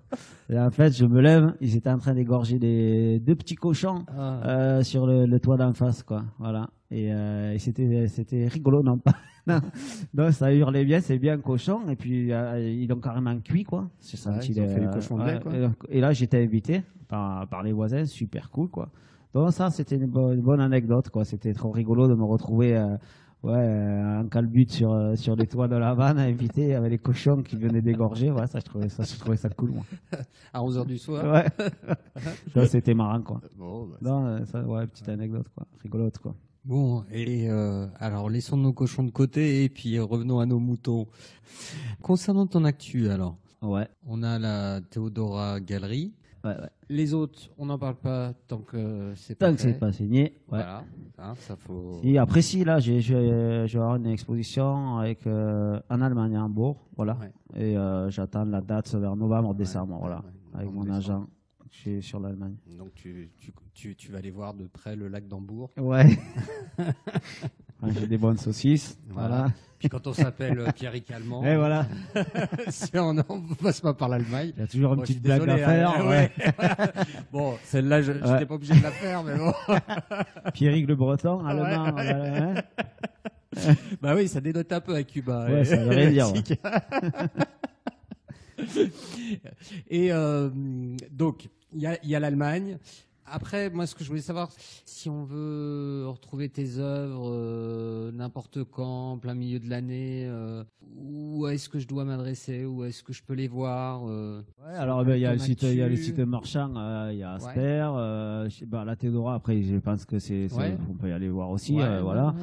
Et en fait, je me lève, ils étaient en train d'égorger des deux petits cochons Ah. euh, sur le, le toit d'en face, quoi. Voilà. Et, euh, et c'était, c'était rigolo, non pas. non, ça hurlait bien, c'est bien cochon. Et puis euh, ils l'ont carrément cuit, quoi. Du cochon de lait, quoi. et, là, j'étais invité par, par les voisins, super cool, quoi. Donc ça, c'était une, bonne- une bonne anecdote, quoi. C'était trop rigolo de me retrouver. Ouais, en calbute sur, euh, sur les toits de la vanne, invité avec les cochons qui venaient d'égorger. Ouais, ça, je trouvais ça, je trouvais ça cool, moi. À 11h du soir Ouais. Ça, c'était marrant, quoi. Bon, bah, Non, euh, ça, ouais, petite anecdote, quoi. Rigolote, quoi. Bon, et euh, alors laissons nos cochons de côté et puis euh, revenons à nos moutons. Concernant ton actu, alors, Ouais. on a la Théodora Galerie. Ouais, ouais. Les autres, on n'en parle pas tant que c'est pas Tant que fait. c'est pas signé. Ouais. Voilà, hein, ça faut. Et après, si, là, j'ai, j'ai, je vais avoir une exposition avec, euh, en Allemagne, à Hambourg. Voilà. Ouais. Et euh, j'attends la date vers novembre, Ouais, décembre. voilà. ouais, avec mon décembre. agent. Je suis sur l'Allemagne. Donc tu, tu, tu, tu vas aller voir de près le lac d'Hambourg. Ouais. j'ai des bonnes saucisses. Voilà. Puis quand on s'appelle euh, Pierrick Allemand, Et voilà. si on ne passe pas par l'Allemagne. Il y a toujours une Bon, petite blague à faire. hein, ouais. bon, celle-là, je n'étais Ouais. pas obligé de la faire, mais bon. Pierrick le Breton, allemand. voilà, hein. bah oui, ça dénote un peu à Cuba. Ouais, Et- ça veut rien dire, ouais. Et euh, donc, il y a, il y a l'Allemagne. Après, moi, ce que je voulais savoir, si on veut retrouver tes œuvres euh, n'importe quand, en plein milieu de l'année, euh, où est-ce que je dois m'adresser Où est-ce que je peux les voir euh, Ouais, alors ben, il y a le site, il y a le actu. site marchand, il y a Asper, euh, je sais pas, la Théodora. Après, je pense que c'est, Ouais. on peut y aller voir aussi, Ouais, ouais, voilà.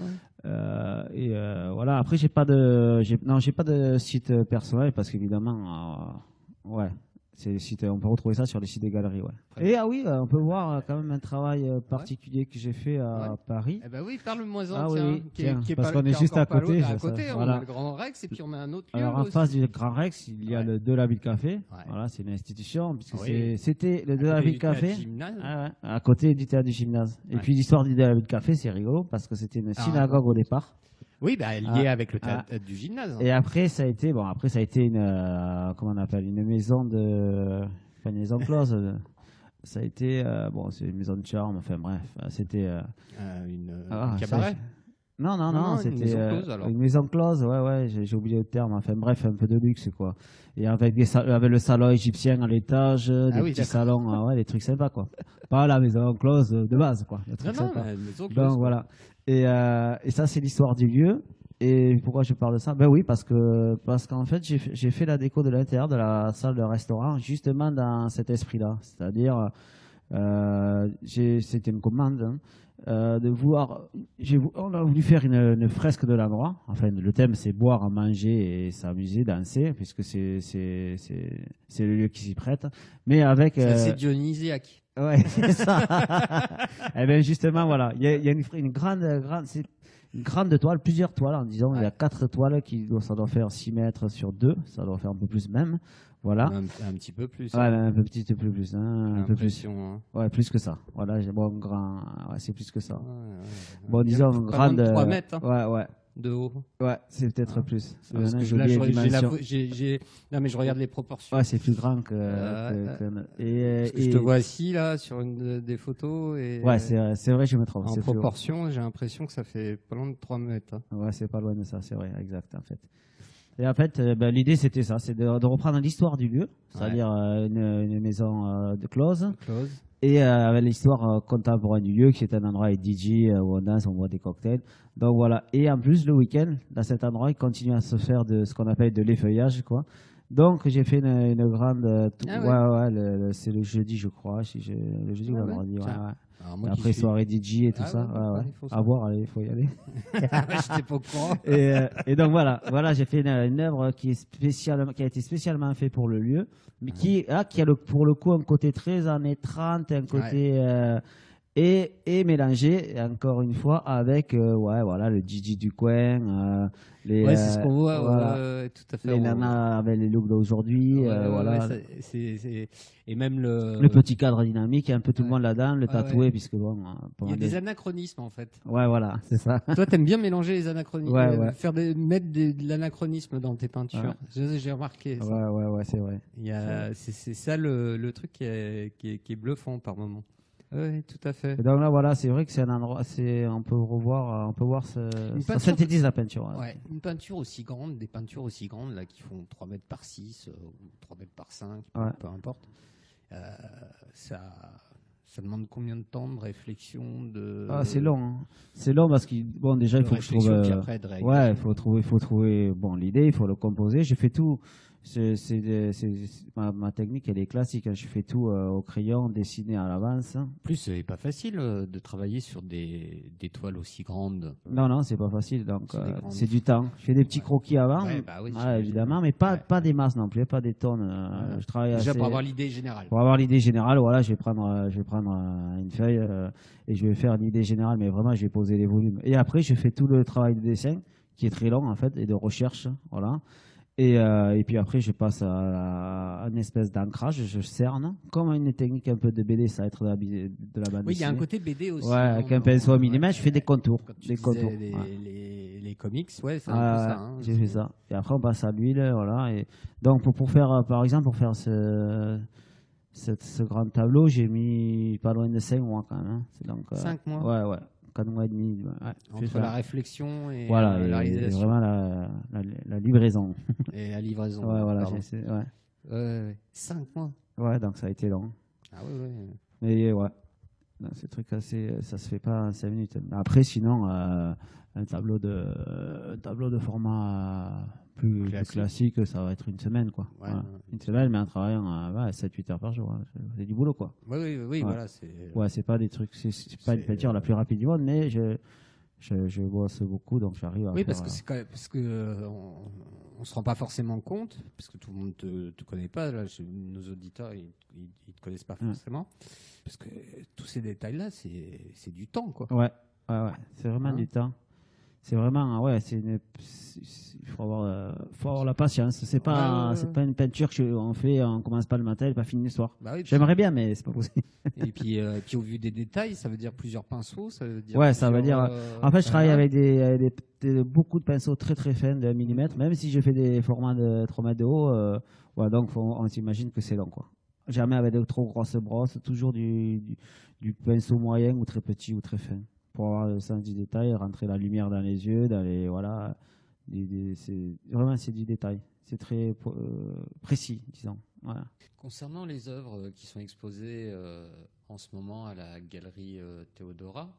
ouais, ouais. Et voilà. Après, j'ai pas de, non, j'ai pas de site personnel parce qu'évidemment, ouais, c'est les sites, on peut retrouver ça sur les sites des galeries, ouais. Et ah oui, euh, on peut voir euh, quand même un travail euh, particulier que j'ai fait à Ouais. Paris. Eh ben oui, parle-moi en, Ah oui, tiens, oui, qui est- tiens, qui est parce qu'on est juste à côté, à côté, ça, on voilà. a le Grand Rex et puis on a un autre lieu Alors en aussi. face du Grand Rex, il y a le De la Ville Café. Voilà, c'est une institution puisque Oui. c'est- c'était le De la Ville Café. gymnase. Ah à côté du théâtre du gymnase. Et puis l'histoire du David Café, c'est rigolo parce que c'était une Ah, synagogue au départ. Oui, bah, lié Ah. avec le théâtre du gymnase. hein. Et après, ça a été, bon, après, ça a été une, euh, comment on appelle, une maison de, pas une maison close. euh, ça a été, euh, bon, c'est une maison de charme, enfin bref, euh, c'était. euh, Euh, une, ah, un ça, cabaret. Non, non, Non, une c'était maison euh, close, alors. une maison close, ouais, ouais, j'ai oublié le terme, enfin bref, un peu de luxe, quoi. Et avec, des, avec le salon égyptien à l'étage, des Ah oui, petits salons, euh, ouais, des trucs sympas, quoi. Pas la maison close de base, quoi. des trucs non, sympas. mais une maison close, Donc voilà. Et, euh, et ça, c'est l'histoire du lieu. Et pourquoi je parle de ça? Ben oui, parce que parce qu'en fait, j'ai fait- j'ai fait la déco de l'intérieur de la salle de restaurant justement dans cet esprit-là. C'est-à-dire, euh, c'était une commande hein, euh, de voir. On a voulu faire une, une fresque de l'endroit. Enfin, le thème, c'est boire, manger et s'amuser, danser, puisque c'est c'est c'est c'est le lieu qui s'y prête. Mais avec C'est euh, assez dionysiaque. Ouais, c'est ça. eh bien, justement, voilà. Il y a, il y a une, une grande, grande, c'est une grande toile, plusieurs toiles, en disant, il y a quatre toiles qui ça doit faire 6 mètres sur 2, ça doit faire un peu plus même. Voilà. Un, un petit peu plus. Ouais, hein, un peu petit peu plus, hein, un peu plus. l'impression, hein. Ouais, plus que ça. Voilà, j'ai bon, grand, ouais, c'est plus que ça. Ouais. Bon, disons, grande. de 3 euh, hein, Ouais, ouais, de haut. ouais, c'est peut-être Ah. plus. Parce que là, j'ai j'ai- Non, mais je regarde les proportions. Ouais, c'est plus grand que. Euh, que- que- et, que je te vois assis là sur une de- des photos et Ouais, c'est c'est vrai, je me trompe. en proportion, j'ai l'impression que ça fait pas loin de 3 mètres. hein. Ouais, c'est pas loin de ça, c'est vrai, exact, en fait. Et en fait, euh, ben, l'idée c'était ça, c'est de, de reprendre l'histoire du lieu, c'est-à-dire euh, une, une maison euh, de close, Close. et euh, avec l'histoire euh, contemporaine du lieu, qui est un endroit avec DJ, euh, où on danse, on boit des cocktails. Donc voilà. Et en plus, le week-end, dans cet endroit, il continue à se faire de ce qu'on appelle de l'effeuillage, quoi. Donc j'ai fait une, une grande, euh, tou- Ah ouais, ouais. ouais, le- le- c'est le jeudi, je crois, si je, le jeudi ou Ah le ouais, vendredi, ouais, tiens. ouais. Moi Après suis- soirée DJ et tout Ah ça, ouais, ouais, ouais, ouais. il faut À voir, allez, faut y aller. J'étais pas au courant. et, euh, et donc voilà, voilà, j'ai fait une, une œuvre qui est spécialement, qui a été spécialement faite pour le lieu, mais qui, ah, qui a le, pour le coup un côté très années 30, un côté euh, et, et mélangé encore une fois avec euh, ouais voilà le DJ du coin, euh, les Ouais, c'est ce euh, qu'on voit, ouais, voilà, ouais, tout à fait. les on- nanas avec les looks d'aujourd'hui, Ouais, euh, voilà. ouais, c'est- c'est- c'est- Et même le. le petit cadre dynamique, un peu tout le monde là-dedans, le tatoué, puisque bon, euh, Il y a des des- anachronismes en fait. ouais, voilà, c'est ça. Toi, t'aimes bien mélanger les anachronismes, euh, faire des, mettre des- de l'anachronisme dans tes peintures. J'ai remarqué. ça. Ouais, ouais, ouais, c'est vrai. Il y a, c'est, c'est ça le, le truc qui est, qui, est, qui est bluffant par moment. Oui, tout à fait. Et donc là, voilà, c'est vrai que c'est un endroit, c'est, on peut revoir, on peut voir ce, ça synthétise la peinture. ouais. Ouais, une peinture aussi grande, des peintures aussi grandes là qui font 3 mètres par 6 euh, ou 3 mètres par 5, peu- Ouais. peu importe. Euh, ça, ça demande combien de temps de réflexion de Ah, c'est long, hein. c'est long parce qu'il, bon, déjà, il faut que je trouve, euh, après ouais, il faut trouver, il faut trouver, bon, l'idée, il faut le composer. J'ai fait tout. C'est- ma, ma technique, elle est classique. hein. Je fais tout euh, au crayon, dessiné à l'avance. En plus, c'est pas facile euh, de travailler sur des, des toiles aussi grandes. Non, non, c'est pas facile. Donc, C'est euh, du temps. Je fais des petits croquis avant, Ouais, bah oui, évidemment, mais pas, Ouais. pas des masses non plus, pas des tonnes. euh, Ouais. Je travaille Déjà assez- pour avoir l'idée générale. Pour avoir l'idée générale, voilà, je vais prendre, euh, je vais prendre euh, une feuille euh, et je vais faire une idée générale, mais vraiment, je vais poser les volumes. Et après, je fais tout le travail de dessin, qui est très long en fait, et de recherche, voilà. Et, euh, et puis après, je passe à, à une espèce d'ancrage, je cerne, comme une technique un peu de BD, ça va être de la, de la bande Oui, il y a un côté BD aussi. Ouais, avec un pinceau ouais, millimètre, je fais des contours, Quand tu des contours. Les, ouais. les, les comics, ouais, c'est un peu ça. hein. J'ai fait ça. Et après, on passe à l'huile, voilà. Et donc, pour, pour faire, par exemple, pour faire ce, ce, ce grand tableau, j'ai mis pas loin de 5 mois quand même. hein. C'est donc, euh, Cinq mois Ouais, ouais. 4 mois et demi. ouais. Entre la réflexion et Voilà, euh, et, la et réalisation vraiment la, la, la livraison. et la livraison. ouais, voilà. essayé- ouais. Ouais, ouais. Cinq mois. ouais, donc ça a été long. Ah ouais, ouais. Mais ouais. Non, ce truc assez, ça se fait pas en 5 minutes. Après, sinon, euh, un tableau de, un tableau de format plus plus Classique. classique. ça va être une semaine, quoi. Ouais, Voilà. ouais. Une semaine, mais en travaillant euh, ouais, 7-8 heures par jour. hein. C'est du boulot, quoi. Oui, oui, oui, Ouais. voilà, c'est. Ouais, c'est pas des trucs, c'est pas une peinture la plus rapide du monde, mais je, je, je bosse beaucoup, donc j'arrive à Oui, faire, parce que euh, c'est quand même- parce que euh, on, on se rend pas forcément compte, parce que tout le monde te, te connaît pas. Là, je- nos auditeurs, ils, ils, ils te connaissent pas Mm. forcément, parce que tous ces détails-là, c'est c'est du temps, quoi. Ouais, ouais, ouais. C'est vraiment Hein du temps. C'est vraiment, ouais, c'est il faut avoir, euh, faut avoir la patience. C'est pas, Ouais, ouais, ouais. c'est pas une peinture qu'on fait, on commence pas le matin et pas fini le soir. Bah oui, J'aimerais bien, mais c'est pas possible. Et puis, euh, puis au vu des détails, ça veut dire plusieurs pinceaux, ça veut dire. Ouais, ça veut dire- euh, En fait, je travaille avec des, avec des- des- beaucoup de pinceaux très très fins de 1 mm, même si je fais des formats de 3 mètres de haut. euh, ouais, donc faut- on s'imagine que c'est long, quoi. Jamais avec de trop grosses brosses, toujours du, du, du pinceau moyen ou très petit ou très fin. Pour avoir le sens du détail, rentrer la lumière dans les yeux, dans les, voilà. c'est, vraiment, c'est du détail. C'est très euh, précis, disons. Voilà. Concernant les œuvres euh, qui sont exposées euh, en ce moment à la galerie euh, Théodora,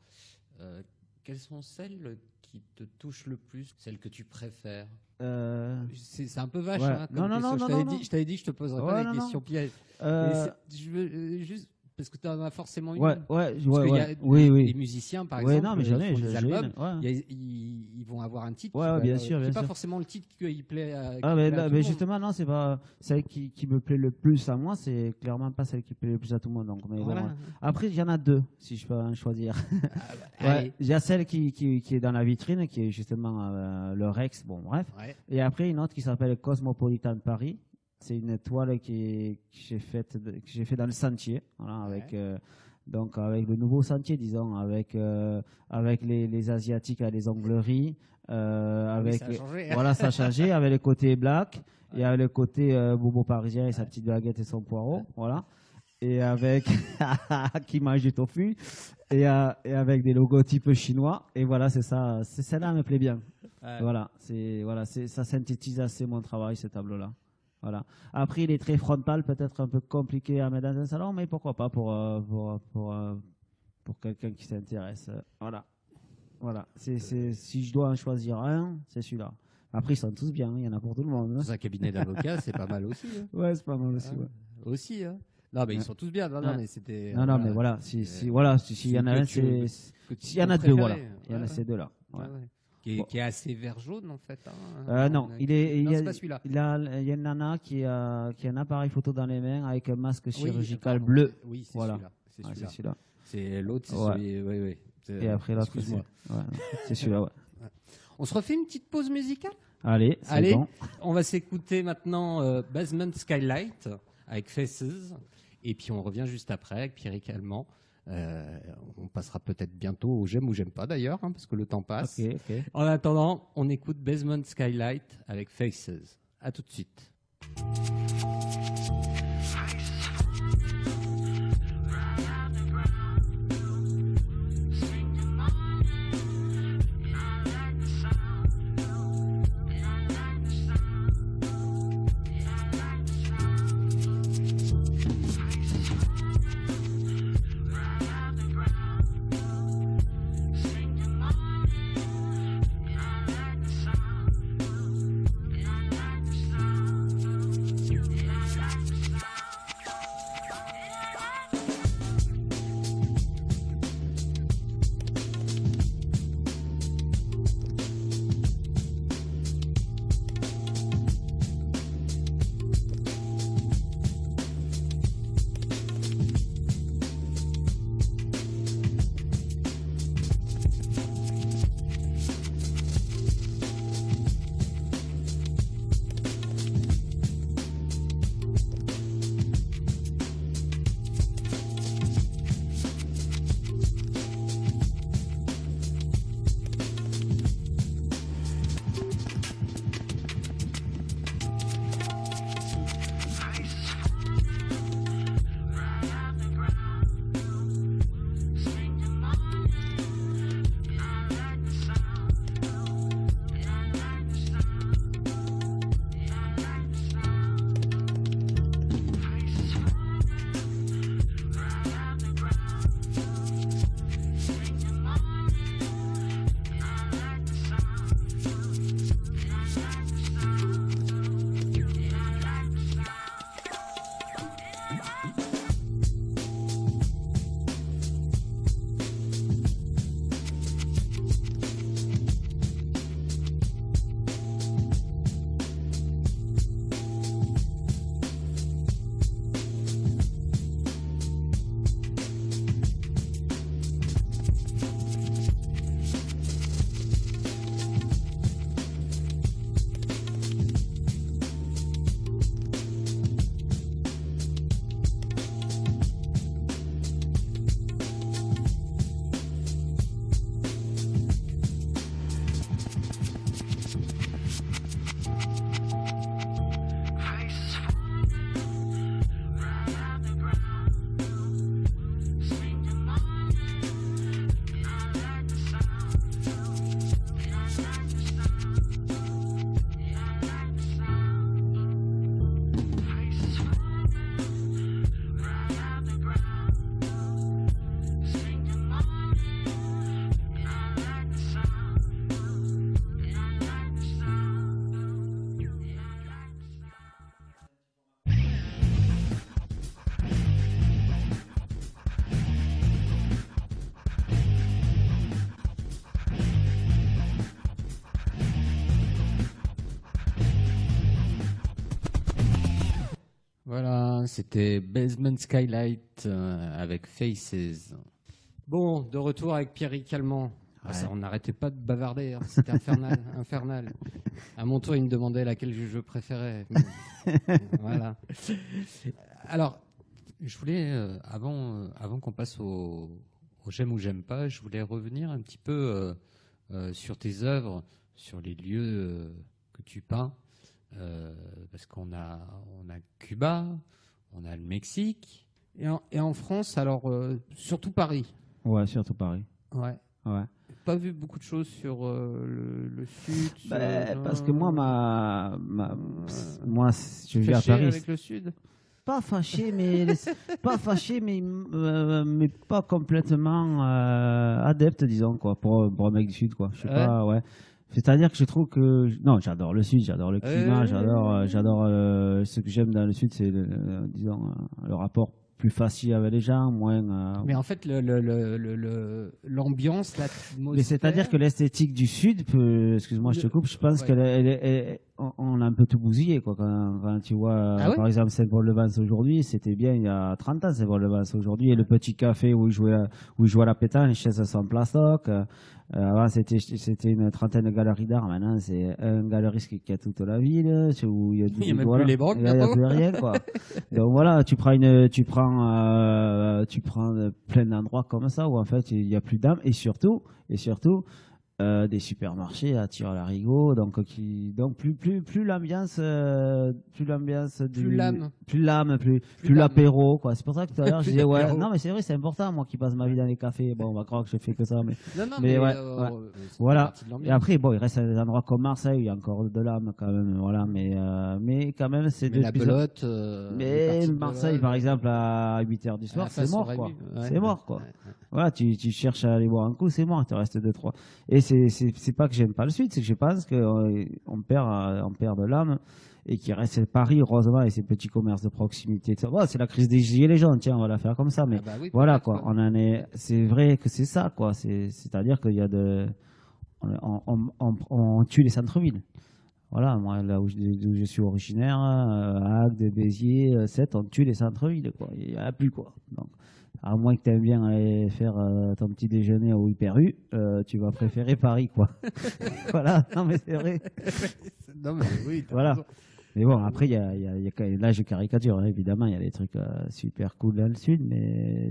quelles sont celles qui te touchent le plus, celles que tu préfères? Euh, C'est un peu vache. Ouais. hein, comme Non, non, non, je t'avais dit, que je te poserais Ouais, pas les questions pièges. euh, je veux juste parce que tu en as forcément une. ouais, ouais, Parce ouais, qu'il y ouais. a oui, les, oui. les musiciens, par exemple, non, mais j'en ai, des albums. une, a- ils, ils vont avoir un titre. Ouais, bien sûr, qui est bien pas sûr. forcément le titre qui plaît à. qui Ah, mais, plaît à là, tout mais le monde. justement, non, c'est pas celle qui, qui me plaît le plus à moi, c'est clairement pas celle qui plaît le plus à tout le monde. Donc, mais Voilà. Après, il y en a deux, si je peux en choisir. Ah, bah. Il y a celle qui, qui, qui est dans la vitrine, qui est justement euh, le Rex, bon, bref. Et après, une autre qui s'appelle Cosmopolitan Paris. C'est une toile qui, que j'ai faite, j'ai fait dans le sentier, voilà, avec, euh, donc avec le nouveau sentier, disons, avec, euh, avec les, les asiatiques à les ongleries, euh, Ah avec, ça a changé. voilà, ça a changé avec le côté black et avec le côté euh, bobo parisien et sa petite baguette et son poireau, voilà. Et avec qui mange du tofu et, euh, et avec des logotypes chinois. Et voilà, c'est ça. C'est celle-là me plaît bien. Ouais. Voilà, c'est voilà, c'est ça synthétise assez mon travail ce tableau-là. Voilà. Après, il est très frontal, peut-être un peu compliqué à mettre dans un salon, mais pourquoi pas pour euh, pour pour euh, pour quelqu'un qui s'intéresse. Euh, Voilà. Voilà. C'est si je dois en choisir un, c'est celui-là. Après, ils sont tous bien. Il y en a pour tout le monde. hein. Dans un cabinet d'avocat, c'est pas mal aussi. hein. Ouais, c'est pas mal aussi. ouais. Aussi, hein. Non, mais ils sont tous bien. Non, non, mais c'était. Non, non, mais voilà. Si, Euh, si, voilà, si- s'il y en a un, c'est. S'il y en a deux, voilà. Il y en a ces deux-là. ouais. Qui, est, Bon. qui est assez vert jaune en fait. hein. Euh, non, On a- il est. Il Non, y a, pas celui-là. il a, il y a une nana qui a, qui a un appareil photo dans les mains avec un masque chirurgical bleu. Oui, c'est Voilà. celui-là. C'est celui-là. c'est l'autre, c'est celui. Oui, Et après l'autre, Excuse-moi. c'est celui-là, ouais. On se refait une petite pause musicale? Allez, Allez, bon. on va s'écouter maintenant euh, Basement Skylight avec Faces. Et puis on revient juste après avec Pierrick Allemand. Euh, on passera peut-être bientôt au j'aime ou j'aime pas d'ailleurs, hein, parce que le temps passe. En attendant, on écoute Basement Skylight avec Faces. À tout de suite. C'était Basement Skylight euh, avec Faces. Bon, de retour avec Pierre Calment. Ah, ça, on n'arrêtait pas de bavarder, hein. c'était infernal, infernal. À mon tour, il me demandait laquelle je préférais. voilà. Alors, je voulais, euh, avant, euh, avant qu'on passe au, j'aime ou j'aime pas, je voulais revenir un petit peu euh, sur tes œuvres, sur les lieux que tu peins, parce qu'on a, on a Cuba, on a le Mexique, et en, et en France, alors surtout Paris. Ouais, surtout Paris. Ouais. Ouais pas vu beaucoup de choses sur le, sud. Bah, parce que moi, ma, ma moi, je vis à Paris. avec le sud pas fâché, mais pas fâché, mais euh, mais pas complètement euh, adepte, disons quoi, pour, pour un mec du sud, quoi. Je sais pas, ouais. C'est-à-dire que je trouve que non, j'adore le sud, j'adore le climat, j'adore, euh, j'adore ce que j'aime dans le sud, c'est disons le rapport plus facile avec les gens, moins. Euh, mais en fait, l'ambiance, le, l'atmosphère. Mais c'est-à-dire que l'esthétique du Sud, excuse-moi, je te coupe, je pense qu'on a un peu tout bousillé, quoi. Quand, tu vois, ah par exemple, Saint-Paul-de-Vence aujourd'hui, c'était bien il y a 30 ans, Saint-Paul-de-Vence aujourd'hui, et le petit café où il jouait, où il jouait à la pétanque, les chaises sont plastoc. Euh, avant, c'était, c'était une trentaine de galeries d'art. Maintenant, c'est un galeriste qui, a toute la ville. Où il y a, il y a même plus les banques. Il n'y a, plus rien, quoi. Donc voilà, tu prends une, tu prends, euh, tu prends plein d'endroits comme ça où en fait il n'y a plus d'âme. Et surtout, et surtout, euh, des supermarchés à tir à l'arigot donc qui donc plus plus plus l'ambiance euh, plus l'ambiance plus l'âme. Plus l'âme plus plus, l'apéro quoi. C'est pour ça que tout à l'heure je disais ouais non mais c'est vrai c'est important moi qui passe ma vie dans les cafés. Bon on va croire que je fais que ça mais non, non, mais, ouais, euh, voilà. et après bon il reste des endroits comme Marseille où il y a encore de l'âme quand même voilà mais mais quand même c'est de la pelote mais Marseille par exemple à 8 h du soir c'est mort quoi. c'est mort quoi. Voilà tu tu cherches à aller boire un coup c'est mort tu restes deux trois. Et c'est pas que j'aime pas le Sud, c'est que je pense qu'on euh, on perd, euh, on perd de l'âme et qu'il reste Paris, heureusement, et ses petits commerces de proximité. c'est la crise des gilets jaunes, tiens, on va la faire comme ça, mais ah bah voilà, quoi. On en est, c'est vrai que c'est ça, quoi. C'est-à-dire qu'il y a de, on, tue les centres-villes. Voilà, moi, là où je, suis originaire, euh, Agde, Béziers, 7, on tue les centres-villes, quoi. Il n'y a plus, quoi. Donc, à moins que tu aimes bien aller faire euh, ton petit déjeuner au Hyper U, euh, tu vas préférer Paris, quoi. voilà, non mais c'est vrai. non mais oui, voilà. Mais bon, après, y a, y a, là, je caricature, hein, évidemment, il y a des trucs euh, super cool dans le sud, mais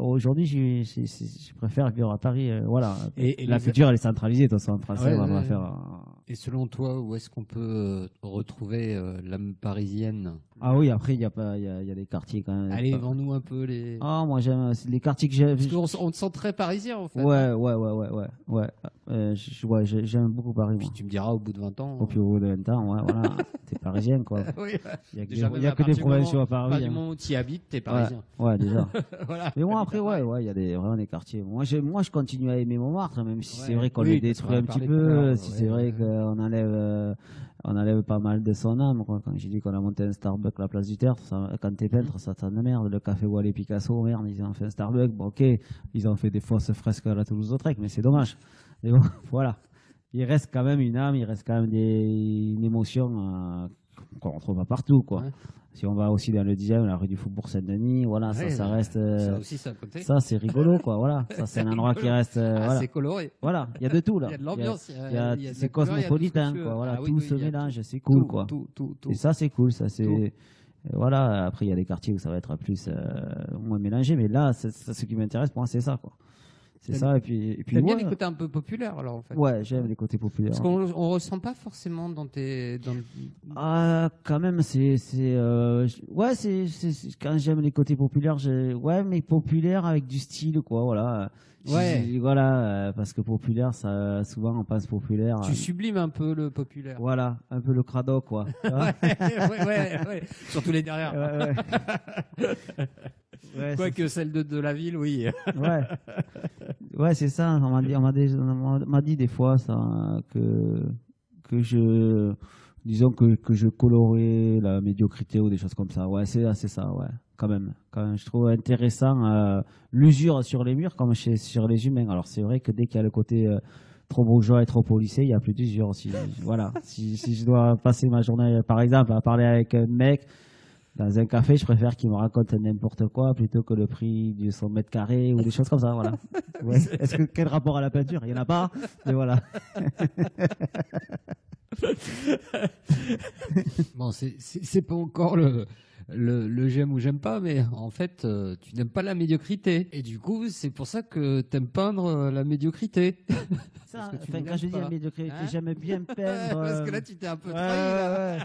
aujourd'hui, je préfère vivre à Paris. voilà. Et, la culture, elle est centralisée, de toute façon, en français, on va faire. Et selon toi, où est-ce qu'on peut retrouver l'âme parisienne? Ah oui, après, il y, a pas, y, a, y a des quartiers quand même. Allez, vends-nous un peu les. Ah, moi, j'aime les quartiers que j'aime. Parce qu'on on te sent très parisien, en fait. Ouais, ouais, ouais, ouais, ouais. ouais. Euh, ouais j'aime beaucoup Paris. Puis tu me diras au bout de 20 ans. Au, bout de 20 ans, ouais, voilà. t'es parisien, quoi. oui, il y a que, des, provinciaux à Paris. À partir du hein. moment où tu y habites, t'es parisien. Ouais, déjà. voilà. Mais moi, après, ouais, ouais, il y a des, vraiment des quartiers. Moi, je, moi, je continue à aimer Montmartre, même si c'est vrai qu'on les détruit un petit peu, si c'est vrai qu'on enlève euh, on enlève pas mal de son âme. Quand j'ai dit qu'on a monté un Starbucks à la place du Terre, quand t'es peintre, ça t'en merde. Le café Wally Picasso, merde, ils ont fait un Starbucks. Bon, ok, ils ont fait des fausses fresques à la Toulouse-Lautrec, mais c'est dommage. Bon, voilà. Il reste quand même une âme, il reste quand même des, une émotion euh, qu'on ne retrouve pas partout, quoi. Si on va aussi dans le 10e, la rue du Faubourg Saint-Denis, voilà, ça, ça reste. ça euh, aussi, ça, côté. ça c'est rigolo, quoi. Voilà, ça c'est un endroit qui reste. Euh, ah, voilà. C'est coloré. Voilà, il y a de tout là. Il y a de l'ambiance. C'est cosmopolitain, quoi. Voilà, ah tout se mélange, c'est cool, quoi. Tout, tout, tout. Et ça, c'est cool, ça c'est. Voilà, après il y a des quartiers où ça va être plus euh, moins mélangé, mais là, ce qui m'intéresse pour moi, c'est ça, quoi. C'est ça, et puis. Et puis bien les côtés un peu populaires, alors, en fait. Ouais, j'aime les côtés populaires. Parce qu'on on ressent pas forcément dans tes. Dans... Ah, quand même, c'est. Euh, ouais, c'est, quand j'aime les côtés populaires, ouais, mais populaires avec du style, quoi, voilà. Ouais. voilà, euh, parce que populaire, ça, souvent on passe populaire. Tu sublimes un peu le populaire. Voilà, un peu le crado, quoi. ouais, ouais, ouais, ouais, Surtout les derrière. Ouais, ouais. Quoique celle de, de la ville, oui. ouais. Ouais, c'est ça. On m'a dit, on m'a dit, des fois ça que que je disons que, que je colorais la médiocrité ou des choses comme ça. Ouais, c'est c'est ça, ouais. Quand même, quand même, je trouve intéressant euh, l'usure sur les murs comme chez, sur les humains. Alors c'est vrai que dès qu'il y a le côté euh, trop bourgeois et trop policier, il y a plus d'usure. Si, voilà, si, si je dois passer ma journée, par exemple, à parler avec un mec Dans un café, je préfère qu'il me raconte n'importe quoi plutôt que le prix de son mètre carré ou des choses comme ça. Voilà. Ouais. Est-ce que quel rapport à la peinture? Il n'y en a pas. Mais voilà. Bon, c'est pas encore le, le, le j'aime ou j'aime pas, mais en fait, euh, tu n'aimes pas la médiocrité. Et du coup, c'est pour ça que t'aimes peindre euh, la médiocrité. Ça, que tu enfin, ne quand je dis la médiocrité, Hein j'aime bien peindre. Parce que euh, là, tu t'es un peu ouais, trahi, là. ouais, ouais.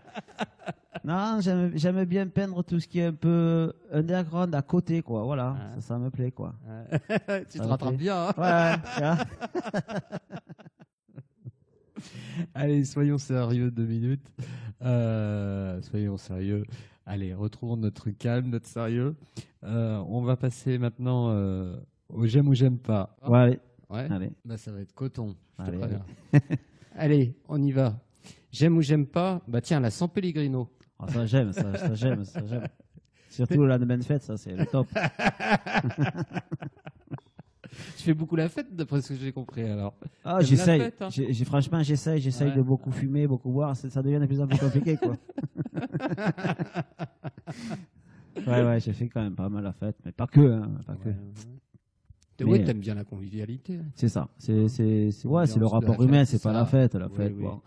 Non, j'aime bien peindre tout ce qui est un peu underground à côté, quoi. Voilà, ça, ça me plaît, quoi. tu Ça te rattrapes bien. hein. Ouais. Allez, soyons sérieux deux minutes. Euh, soyons sérieux. Allez, retrouvons notre calme, notre sérieux. Euh, on va passer maintenant euh, au j'aime ou j'aime pas. Ouais, allez, Ouais. allez. Bah, ça va être coton. je te Allez, préviens. Allez, on y va. J'aime ou j'aime pas? Bah tiens, la San Pellegrino. Ah, ça j'aime, ça, ça j'aime, ça j'aime. Surtout lendemain de fête, ça c'est le top. Tu fais beaucoup la fête, d'après ce que j'ai compris alors. Ah, j'essaye. hein franchement, j'essaye, j'essaye Ouais. de beaucoup fumer, beaucoup boire. Ça devient de plus en plus compliqué, quoi. ouais, ouais, j'ai fait quand même pas mal la fête, mais pas que, hein, pas. Ouais, t'aimes bien la convivialité. C'est ça. C'est, ouais, c'est le rapport humain, c'est pas la fête, la fête, oui. bon.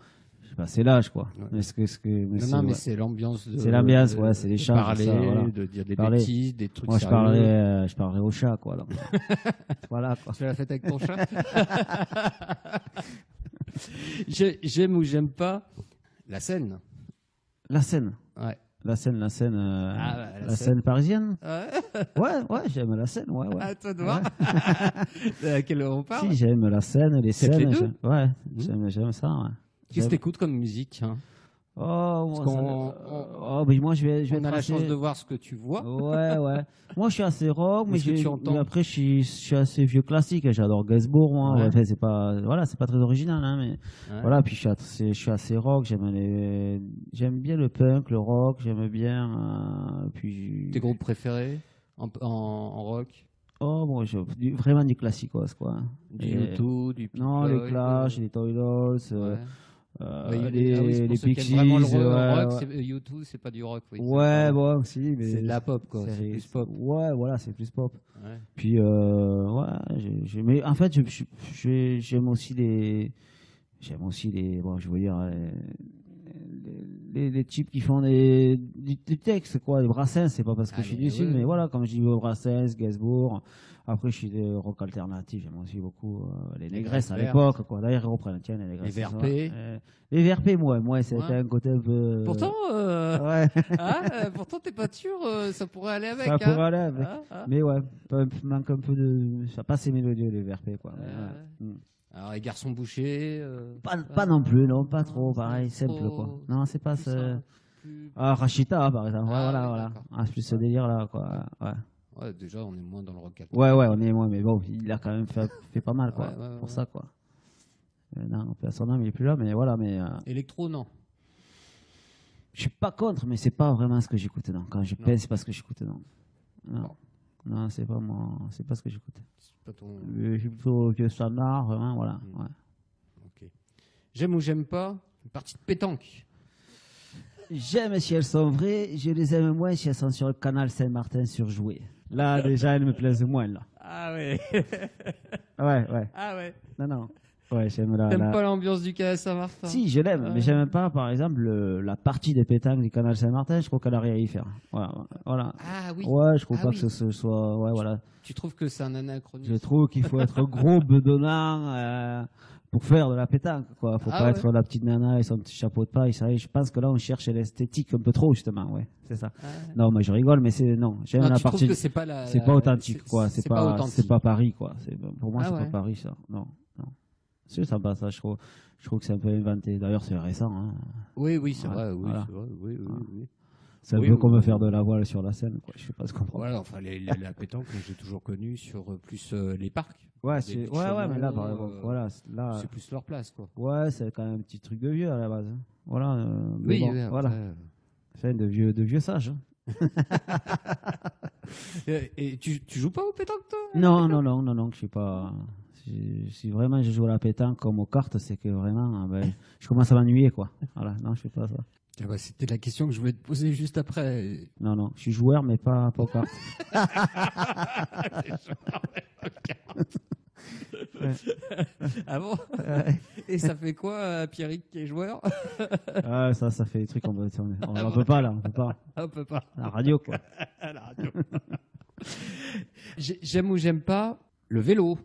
Pas, c'est l'âge, quoi. Ouais. Mais ce que, ce que, mais Non, c'est- non, mais ouais. c'est l'ambiance. de- C'est l'ambiance, de- ouais, c'est les de chants, Parler, ça, voilà. de dire des Parler. bêtises, des trucs Moi, je sérieux. parlerai, euh, je parlerai au chat, quoi. donc. voilà, quoi. Tu fais la fête avec ton chat J'ai- J'aime ou j'aime pas la scène. La scène. Ouais. La scène, la scène, euh, Ah, bah, la la scène. scène parisienne. Ouais, Ouais, ouais, j'aime la scène, ouais, ouais. à toi de voir. à quelle heure on parle Si, j'aime la scène, les scènes. les Ouais, Mhm. j'aime, j'aime ça, ouais. Qu'est-ce que t'écoutes comme musique hein? Oh, Parce euh, oh, mais moi, je vais, je vais On a la chance de voir ce que tu vois. Ouais, ouais. Moi, je suis assez rock, mais, après, je suis, je suis assez vieux classique. J'adore Gainsbourg, moi. Ouais. Enfin, c'est pas, voilà, c'est pas très original, hein, mais Ouais. voilà. Puis je suis, assez, je suis assez rock. J'aime les, j'aime bien le punk, le rock. J'aime bien. euh, puis. Tes groupes préférés en, en, en rock? Oh, bon, je- du- vraiment du classicos, quoi. Du Et- U2, du Pink Non, les Clash, euh, les euh, ouais. euh, Ouais, les, ah oui, les aiment Pixies. vraiment le ouais, ouais. euh, U2, c'est pas du rock. Oui, Ouais, bon, aussi, mais. C'est de la pop, quoi. C'est plus pop. Ouais, voilà, c'est plus pop. Puis, euh, ouais, j'ai- j'ai- mais en fait, j'aime aussi les. J'aime aussi les. Bon, je veux dire. euh, Les, les, les types qui font des, du, du texte, quoi. Les Brassens, c'est pas parce que Ah, je suis du Sud, mais voilà, comme je dis Brassens, Gainsbourg. Après, je suis de rock alternatif, j'aime aussi beaucoup euh, les Négresses à l'époque, quoi. D'ailleurs, ils reprennent, tiens, les Négresses. Les. VRP. Euh, les VRP, moi, moi, c'était Ouais. un côté un peu. Pourtant, euh, Ouais, ah, euh, pourtant t'es pas sûr, euh, ça pourrait aller avec. ça hein. pourrait aller avec. Ah, ah. Mais ouais, manque un peu de. Ça passe mélodieux, les VRP, quoi. Ouais, ouais. Alors les garçons bouchés. euh, Pas, pas non plus, non, pas trop, pareil, simple, quoi. Non, c'est pas ce. plus- Ah, Rachita, par exemple, ouais, Ah, voilà, voilà. Ah, c'est plus ce délire-là, quoi. Ouais. Ouais, déjà on est moins dans le rock. ouais, ouais, on est moins, mais bon, il a quand même fait, fait pas mal, quoi. Ouais, ouais, pour ça, quoi. Euh, non, son âme, il est plus là, mais voilà, mais. euh, Électro, non. je suis pas contre, mais c'est pas vraiment ce que j'écoute, non. Quand je pèse, c'est pas ce que j'écoute, non. Non. Bon. Non, c'est pas moi, c'est pas ce que j'écoute. C'est pas ton. Je suis plutôt vieux standard, vraiment, voilà. Mm. ouais. Ok. J'aime ou j'aime pas Une partie de pétanque. J'aime si elles sont vraies, je les aime moins si elles sont sur le canal Saint-Martin surjoué. Là, déjà, elles me plaisent moins, là. Ah ouais. Ouais, ouais. ah ouais. Non, non. Ouais, j'aime la. T'aimes la- pas l'ambiance du Canal Saint-Martin Si, je l'aime, Ouais. mais j'aime pas, par exemple, le- la partie des pétanques du canal Saint-Martin, je trouve qu'elle a rien à y faire. Voilà. voilà. Ah oui. Ouais, je trouve Ah pas oui. que ce, soit. Ouais, voilà. Tu trouves que c'est un anachronisme Je trouve qu'il faut être gros bedonnant euh, pour faire de la pétanque, quoi. Faut Ah pas ouais. être la petite nana et son petit chapeau de paille. Je pense que là, on cherche l'esthétique un peu trop, justement, ouais. C'est ça. Ah. Non, mais je rigole, mais c'est. Non, j'aime la tu partie. c'est pas la. C'est pas authentique, c'est- quoi. C'est pas, c'est pas Paris, quoi. Pour moi, c'est pas Paris, ça. Non. C'est sympa, ça. Je trouve, je trouve que c'est un peu inventé. D'ailleurs, c'est récent, hein. Oui, oui, c'est Ouais, vrai. Oui, voilà. c'est vrai. Oui, oui, Voilà. oui. C'est un Oui, peu comme oui. faire de la voile sur la scène, quoi. Je sais pas ce qu'on. Voilà, enfin, les- les- la pétanque, j'ai toujours connu sur euh, plus euh, les parcs. Ouais, c'est, ouais, ouais, mais là, par exemple, euh, voilà, c'est- là, C'est plus leur place, quoi. ouais, c'est quand même un petit truc de vieux à la base. hein. Voilà, euh, Oui, bon, oui, après, voilà. euh, Enfin, de vieux, de vieux sages. hein. Et, et tu, tu joues pas au pétanque, toi? Non, non, non, non, non, je suis pas. Si, si vraiment je joue à la pétanque comme aux cartes, c'est que vraiment, ah ben, je commence à m'ennuyer, quoi. Voilà, non, je fais pas ça. Ah bah, C'était la question que je voulais te poser juste après. Non, non, je suis joueur, mais pas pas aux cartes. Ah bon? Et ça fait quoi, euh, Pierrick qui est joueur? Ah, ça, ça fait des trucs qu'on peut, on, on, on peut pas là, on peut pas. On peut pas. La radio, quoi. La radio. J'ai- J'aime ou j'aime pas le vélo.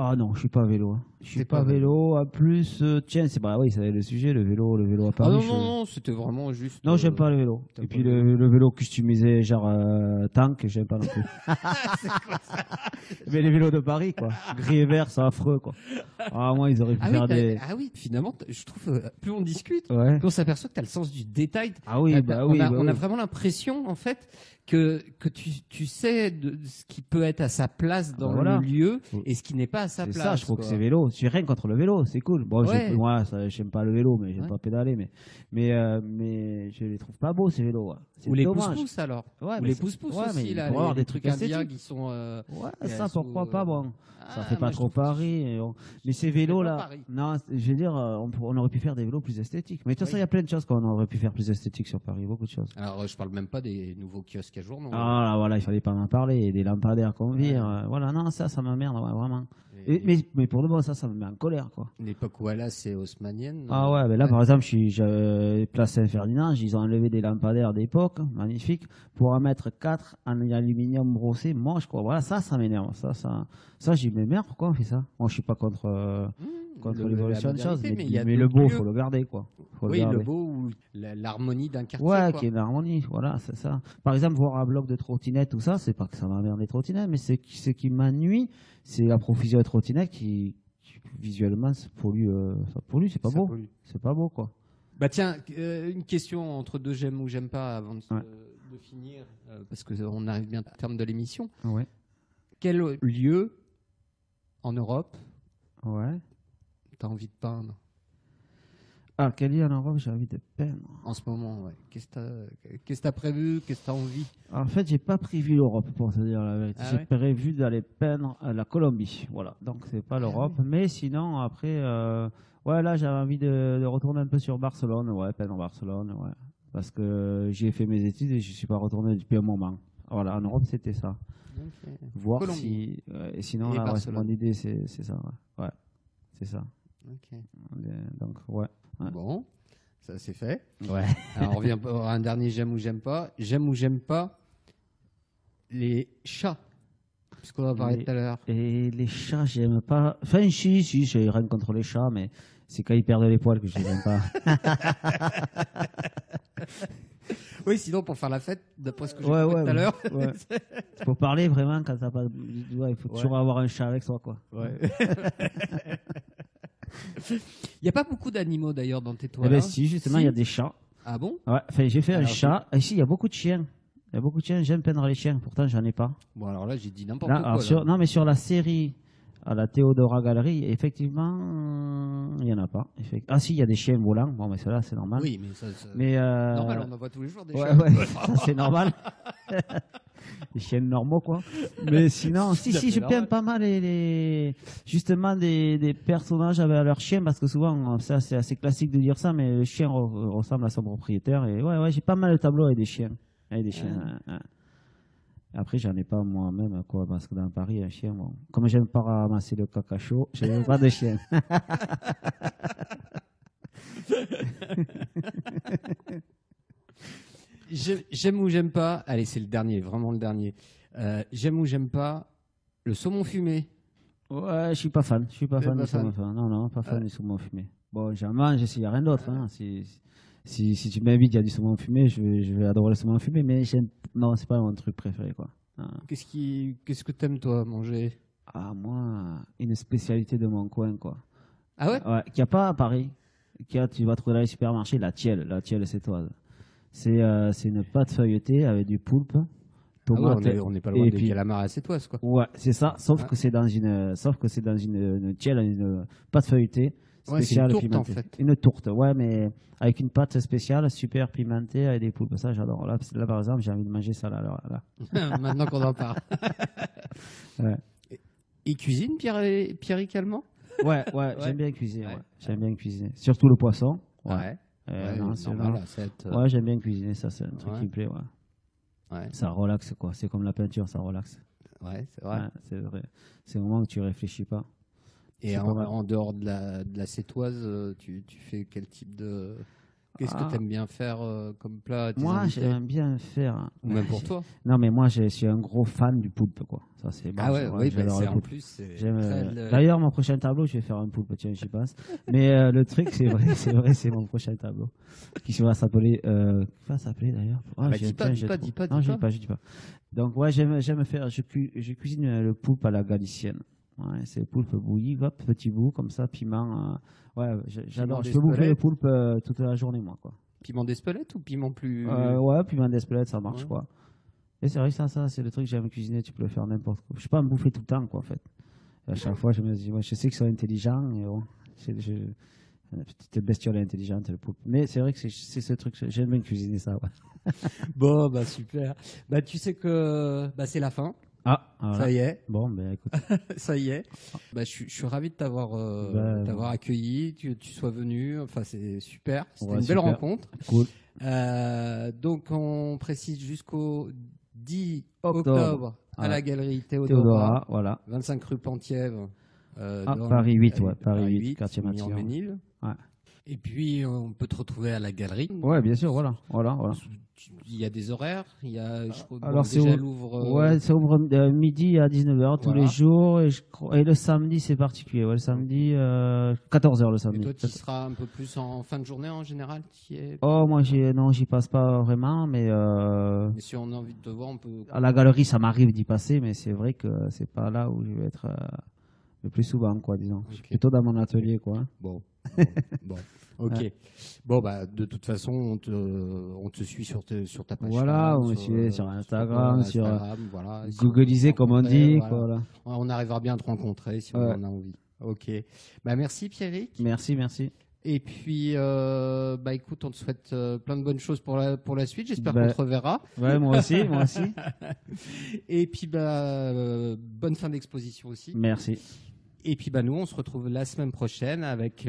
Ah non, je suis pas vélo. hein. Je suis pas, pas vélo. En plus, euh, tiens, c'est pas oui, c'est le sujet, le vélo, le vélo à Ah Paris. non, je- non, non, c'était vraiment juste. Non, euh, j'aime pas le vélo. t'as Et puis le vélo customisé, genre euh, tank, j'aime pas non plus. Mais les vélos de Paris, quoi. Gris et vert, c'est affreux, quoi. Ah, moi, ils auraient pu Ah oui, faire t'as- des. ah oui, finalement, je trouve, euh, plus on discute, Ouais. plus on s'aperçoit que tu as le sens du détail. Ah oui, T'as- bah on oui. a, bah on a oui. vraiment l'impression, en fait, que, que tu, tu sais de ce qui peut être à sa place dans bah voilà. le lieu Oui. et ce qui n'est pas à sa C'est place. ça, je trouve quoi. que c'est vélo. J'ai rien contre le vélo, c'est cool. Bon, Ouais. moi, j'aime pas le vélo, mais j'aime Ouais. pas pédaler, mais, mais, euh, mais je les trouve pas beaux, ces vélos. C'est Ou les pouces-pouces alors. Ouais, Ou les mais aussi, il là. les, des trucs indiens qui sont. euh, Ouais, ça, sont, pourquoi pas, euh, bon. Ah, ça fait pas trop Paris. on- Mais ces vélos là, non, je veux dire, euh, on, aurait pu faire des vélos plus esthétiques. Mais de toute façon, il y a plein de choses qu'on aurait pu faire plus esthétiques sur Paris, beaucoup de choses. Alors, euh, je parle même pas des nouveaux kiosques à jour, non? Ah là, voilà, il fallait pas m'en parler. Des lampadaires qu'on vire. euh, voilà, non, ça, ça m'emmerde, ouais, vraiment. Et- mais, mais pour le bon, ça, ça me met en colère, quoi. L'époque a, c'est haussmannienne. Ah ouais, mais là, par exemple, je suis je, place Saint-Ferdinand, ils ont enlevé des lampadaires d'époque, magnifiques, pour en mettre quatre en aluminium brossé, moche, quoi. Voilà, ça, ça m'énerve. Ça, ça, ça, j'ai mais merde, pourquoi on fait ça Moi, je suis pas contre, euh, Mmh, contre le- l'évolution de choses, mais, mais il y a mais le beau, lieux. faut le garder, quoi. Faut le Oui, garder. le beau ou l'harmonie d'un quartier. Ouais, quoi. qui est une harmonie, voilà, c'est ça. Par exemple, voir un bloc de trottinettes, tout ça, c'est pas que ça m'emmerde les trottinettes, mais qui- ce qui m'ennuie, c'est la profusion de trottinettes qui, qui, visuellement, ça pollue, euh, ça pollue, c'est pas Ça beau. C'est pas beau, quoi. Bah tiens, euh, une question entre deux j'aime ou j'aime pas avant de, se- Ouais. de finir, euh, parce qu'on arrive bien au terme de l'émission. Ouais. Quel lieu en Europe Ouais. t'as envie de peindre Ah, lieu en Europe j'ai envie de peindre en ce moment ouais. Qu'est-ce que t'as qu'est-ce que t'as prévu? Qu'est-ce que t'as envie? En fait, j'ai pas prévu l'Europe, pour te dire la vérité. Ah j'ai ouais? prévu d'aller peindre à la Colombie. Voilà. Donc, c'est pas l'Europe. Mais sinon, après, euh, ouais, là, j'avais envie de, de retourner un peu sur Barcelone. Ouais, peindre Barcelone, ouais. Parce que j'y ai fait mes études et je suis pas retourné depuis un moment. Voilà, en Europe, c'était ça. Voir Colombie. si. ouais, et sinon, Et là, ouais, Barcelone. mon idée, c'est c'est ça. Ouais. Ouais, c'est ça. Ok. Euh, Donc, ouais. Ouais. Bon, ça c'est fait. Ouais. Alors on revient à un dernier j'aime ou j'aime pas. J'aime ou j'aime pas les chats, puisqu'on en a parlé Les- tout à l'heure. Et les chats, j'aime pas. Enfin, si, si, j'ai rien contre les chats, mais c'est quand ils perdent les poils que je les aime pas. Oui, sinon pour faire la fête, d'après ce que j'ai Ouais, tout à l'heure. ouais. Faut parler vraiment quand t'as pas. Ouais, il faut toujours avoir un chat avec soi, quoi. Il n'y a pas beaucoup d'animaux d'ailleurs dans tes Eh toiles. ben, hein si, justement, Si. il y a des chats. Ah bon? Ouais, enfin, j'ai fait un chat. Et Ici, il y a beaucoup de chiens. Il y a beaucoup de chiens. J'aime peindre les chiens. Pourtant, j'en ai pas. Bon alors là j'ai dit n'importe quoi. alors, là. sur- non, mais sur la série à la Théodora Galerie, effectivement, euh, il y en a pas. Effect- Ah, si, il y a des chiens volants. Bon, mais cela, c'est normal. Oui, mais ça, ça- Mais euh, normal, on en voit tous les jours des Ouais, chats. ouais, ça c'est normal. les chiens normaux, quoi. Mais sinon, si, si, je peins pas mal les, les- justement des, des personnages avec leurs chiens parce que souvent, ça c'est assez classique de dire ça, mais le chien re- ressemble à son propriétaire. Et ouais, ouais, j'ai pas mal de tableaux avec des chiens. Avec des chiens. ouais. Après, j'en ai pas moi-même, quoi, parce que dans Paris, un chien, bon. Comme j'aime pas ramasser le caca chaud, je n'ai pas de chien. J'ai- J'aime ou j'aime pas. Allez, c'est le dernier, vraiment le dernier. Euh, j'aime ou j'aime pas le saumon fumé. Ouais, je suis pas fan. Je suis pas fan pas du saumon fumé. Non, non, pas fan Ouais. du saumon fumé. Bon, j'en mange s'il n'y a rien d'autre. Hein. Si, si, si tu m'invites, il y a du saumon fumé, je vais, je vais adorer le saumon fumé, mais non, c'est pas mon truc préféré, quoi. Non. Qu'est-ce qui, qu'est-ce que t'aimes toi manger? Ah, moi, une spécialité de mon coin, quoi. Ah ouais? Ouais, qu'il n'y a pas à Paris. Qu'il tu vas trouver dans les supermarchés, la tielle. La tielle, c'est toi. C'est euh, une pâte feuilletée avec du poulpe, Ah ouais, on, est, on est pas loin et des puis- calamars à quoi? Ouais, c'est ça. Sauf Ouais. que c'est dans une, sauf que c'est dans une, une tielle, une pâte feuilletée Ouais, une tourte, en fait. Une tourte, ouais, mais avec une pâte spéciale, super pimentée avec des poulpes. Ça, j'adore. Là, là, par exemple, j'ai envie de manger ça là. là, là. Maintenant qu'on en parle. Ouais. Et- Il cuisine Pierre Pierrick Allemand Ouais, ouais, Ouais. j'aime bien cuisiner. Ouais. J'aime bien cuisiner. Surtout le poisson. Ouais. Euh, non, normal, sept, euh, Ouais, j'aime bien cuisiner, ça, c'est un truc qui me plaît, ouais. Ça relaxe, quoi. C'est comme la peinture, ça relaxe. ouais, c'est vrai. C'est vrai. C'est un moment où tu réfléchis pas. Et en, en dehors de la, de la sétoise, euh, tu, tu fais quel type de. Qu'est-ce Ah. que tu aimes bien faire euh, comme plat Moi, j'aime bien faire. Ou même pour toi Non, mais moi, je suis un gros fan du poulpe, quoi. Ça, c'est bon, Ah ouais, oui, bah, c'est en plus. euh, le- D'ailleurs, mon prochain tableau, je vais faire un poulpe, tiens, j'y passe. Mais euh, le truc, c'est vrai, c'est vrai, c'est mon prochain tableau. Qui va s'appeler. Euh, qui va s'appeler d'ailleurs Ah, Bah, dis pas, dis pas, dis pas, Non, je dis pas. je dis pas. Donc, ouais, j'aime, faire. Je, cu- je cuisine le poulpe à la galicienne. Ouais, c'est poulpe bouilli, hop, petit bout, comme ça, piment. euh, ouais, j'adore. Je peux bouffer le poulpe euh, toute la journée, moi, quoi. Piment d'Espelette ou piment plus. Euh, ouais, piment d'Espelette, ça marche, Ouais. quoi. Et c'est vrai que ça, ça c'est le truc que j'aime cuisiner, tu peux le faire n'importe quoi. Je suis pas à me bouffer tout le temps, quoi, en fait. Et à chaque fois, je me dis, moi, je sais qu'ils sont intelligents, et bon, c'est je, une petite bestiole intelligente, le poulpe. Mais c'est vrai que c'est- c'est ce truc, j'aime bien cuisiner ça, ouais. Bon, bah super. Bah tu sais que bah, c'est la fin. Ah, voilà. Ça y est, Bon, ben écoute, ça y est. Bah, je, suis- je suis ravi de t'avoir euh, t'avoir accueilli, que tu sois venu. Enfin, c'est super. C'était Ouais, une belle super. rencontre. cool. Euh, donc, on précise jusqu'au 10 Octobre. octobre, à Voilà. la galerie Théodora, Théodora, voilà. 25 rue Pentièvre. euh, Ah, dans- Paris 8, ouais, Paris 8, quartier Mignon Matignon. Et puis, euh, on peut te retrouver à la galerie. Ouais, bien sûr, voilà, voilà, voilà. Il y a des horaires. Il y a, je crois, Alors, bon, c'est déjà, où- elle ouvre, euh, Ouais, ça ouvre de midi à 19h tous les jours et, je crois, et le samedi c'est particulier. Ouais, le samedi, euh, 14h le Et samedi. toi, tu seras un peu plus en fin de journée en général tu y es? Oh, moi, non, j'y passe pas vraiment, mais euh, Mais si on a envie de te voir, on peut. à la galerie, ça m'arrive d'y passer, mais c'est vrai que c'est pas là où je vais être euh, le plus souvent, quoi, disons. Je suis plutôt dans mon atelier, quoi. Bon. bon. Ok. Bon, bah, de toute façon, on te, on te suit sur, te- sur ta page. Voilà, on me suit sur Instagram, sur, euh, Instagram, voilà. Comme on rencontrait, dit, voilà. On arrivera bien à te rencontrer si Ouais. on en a envie. Ok. Bah, merci, Pierrick. Merci, merci. Et puis, euh, bah, écoute, on te souhaite euh, plein de bonnes choses pour la, pour la suite. J'espère Bah. qu'on te reverra. Ouais, moi aussi, moi aussi. Et puis, bah, euh, bonne fin d'exposition aussi. Merci. Et puis bah nous, on se retrouve la semaine prochaine avec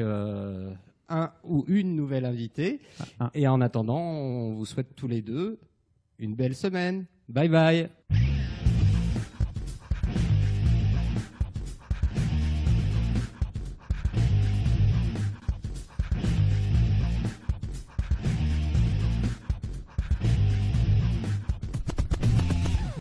un ou une nouvelle invitée. Ah. Et en attendant, on vous souhaite tous les deux une belle semaine. Bye bye.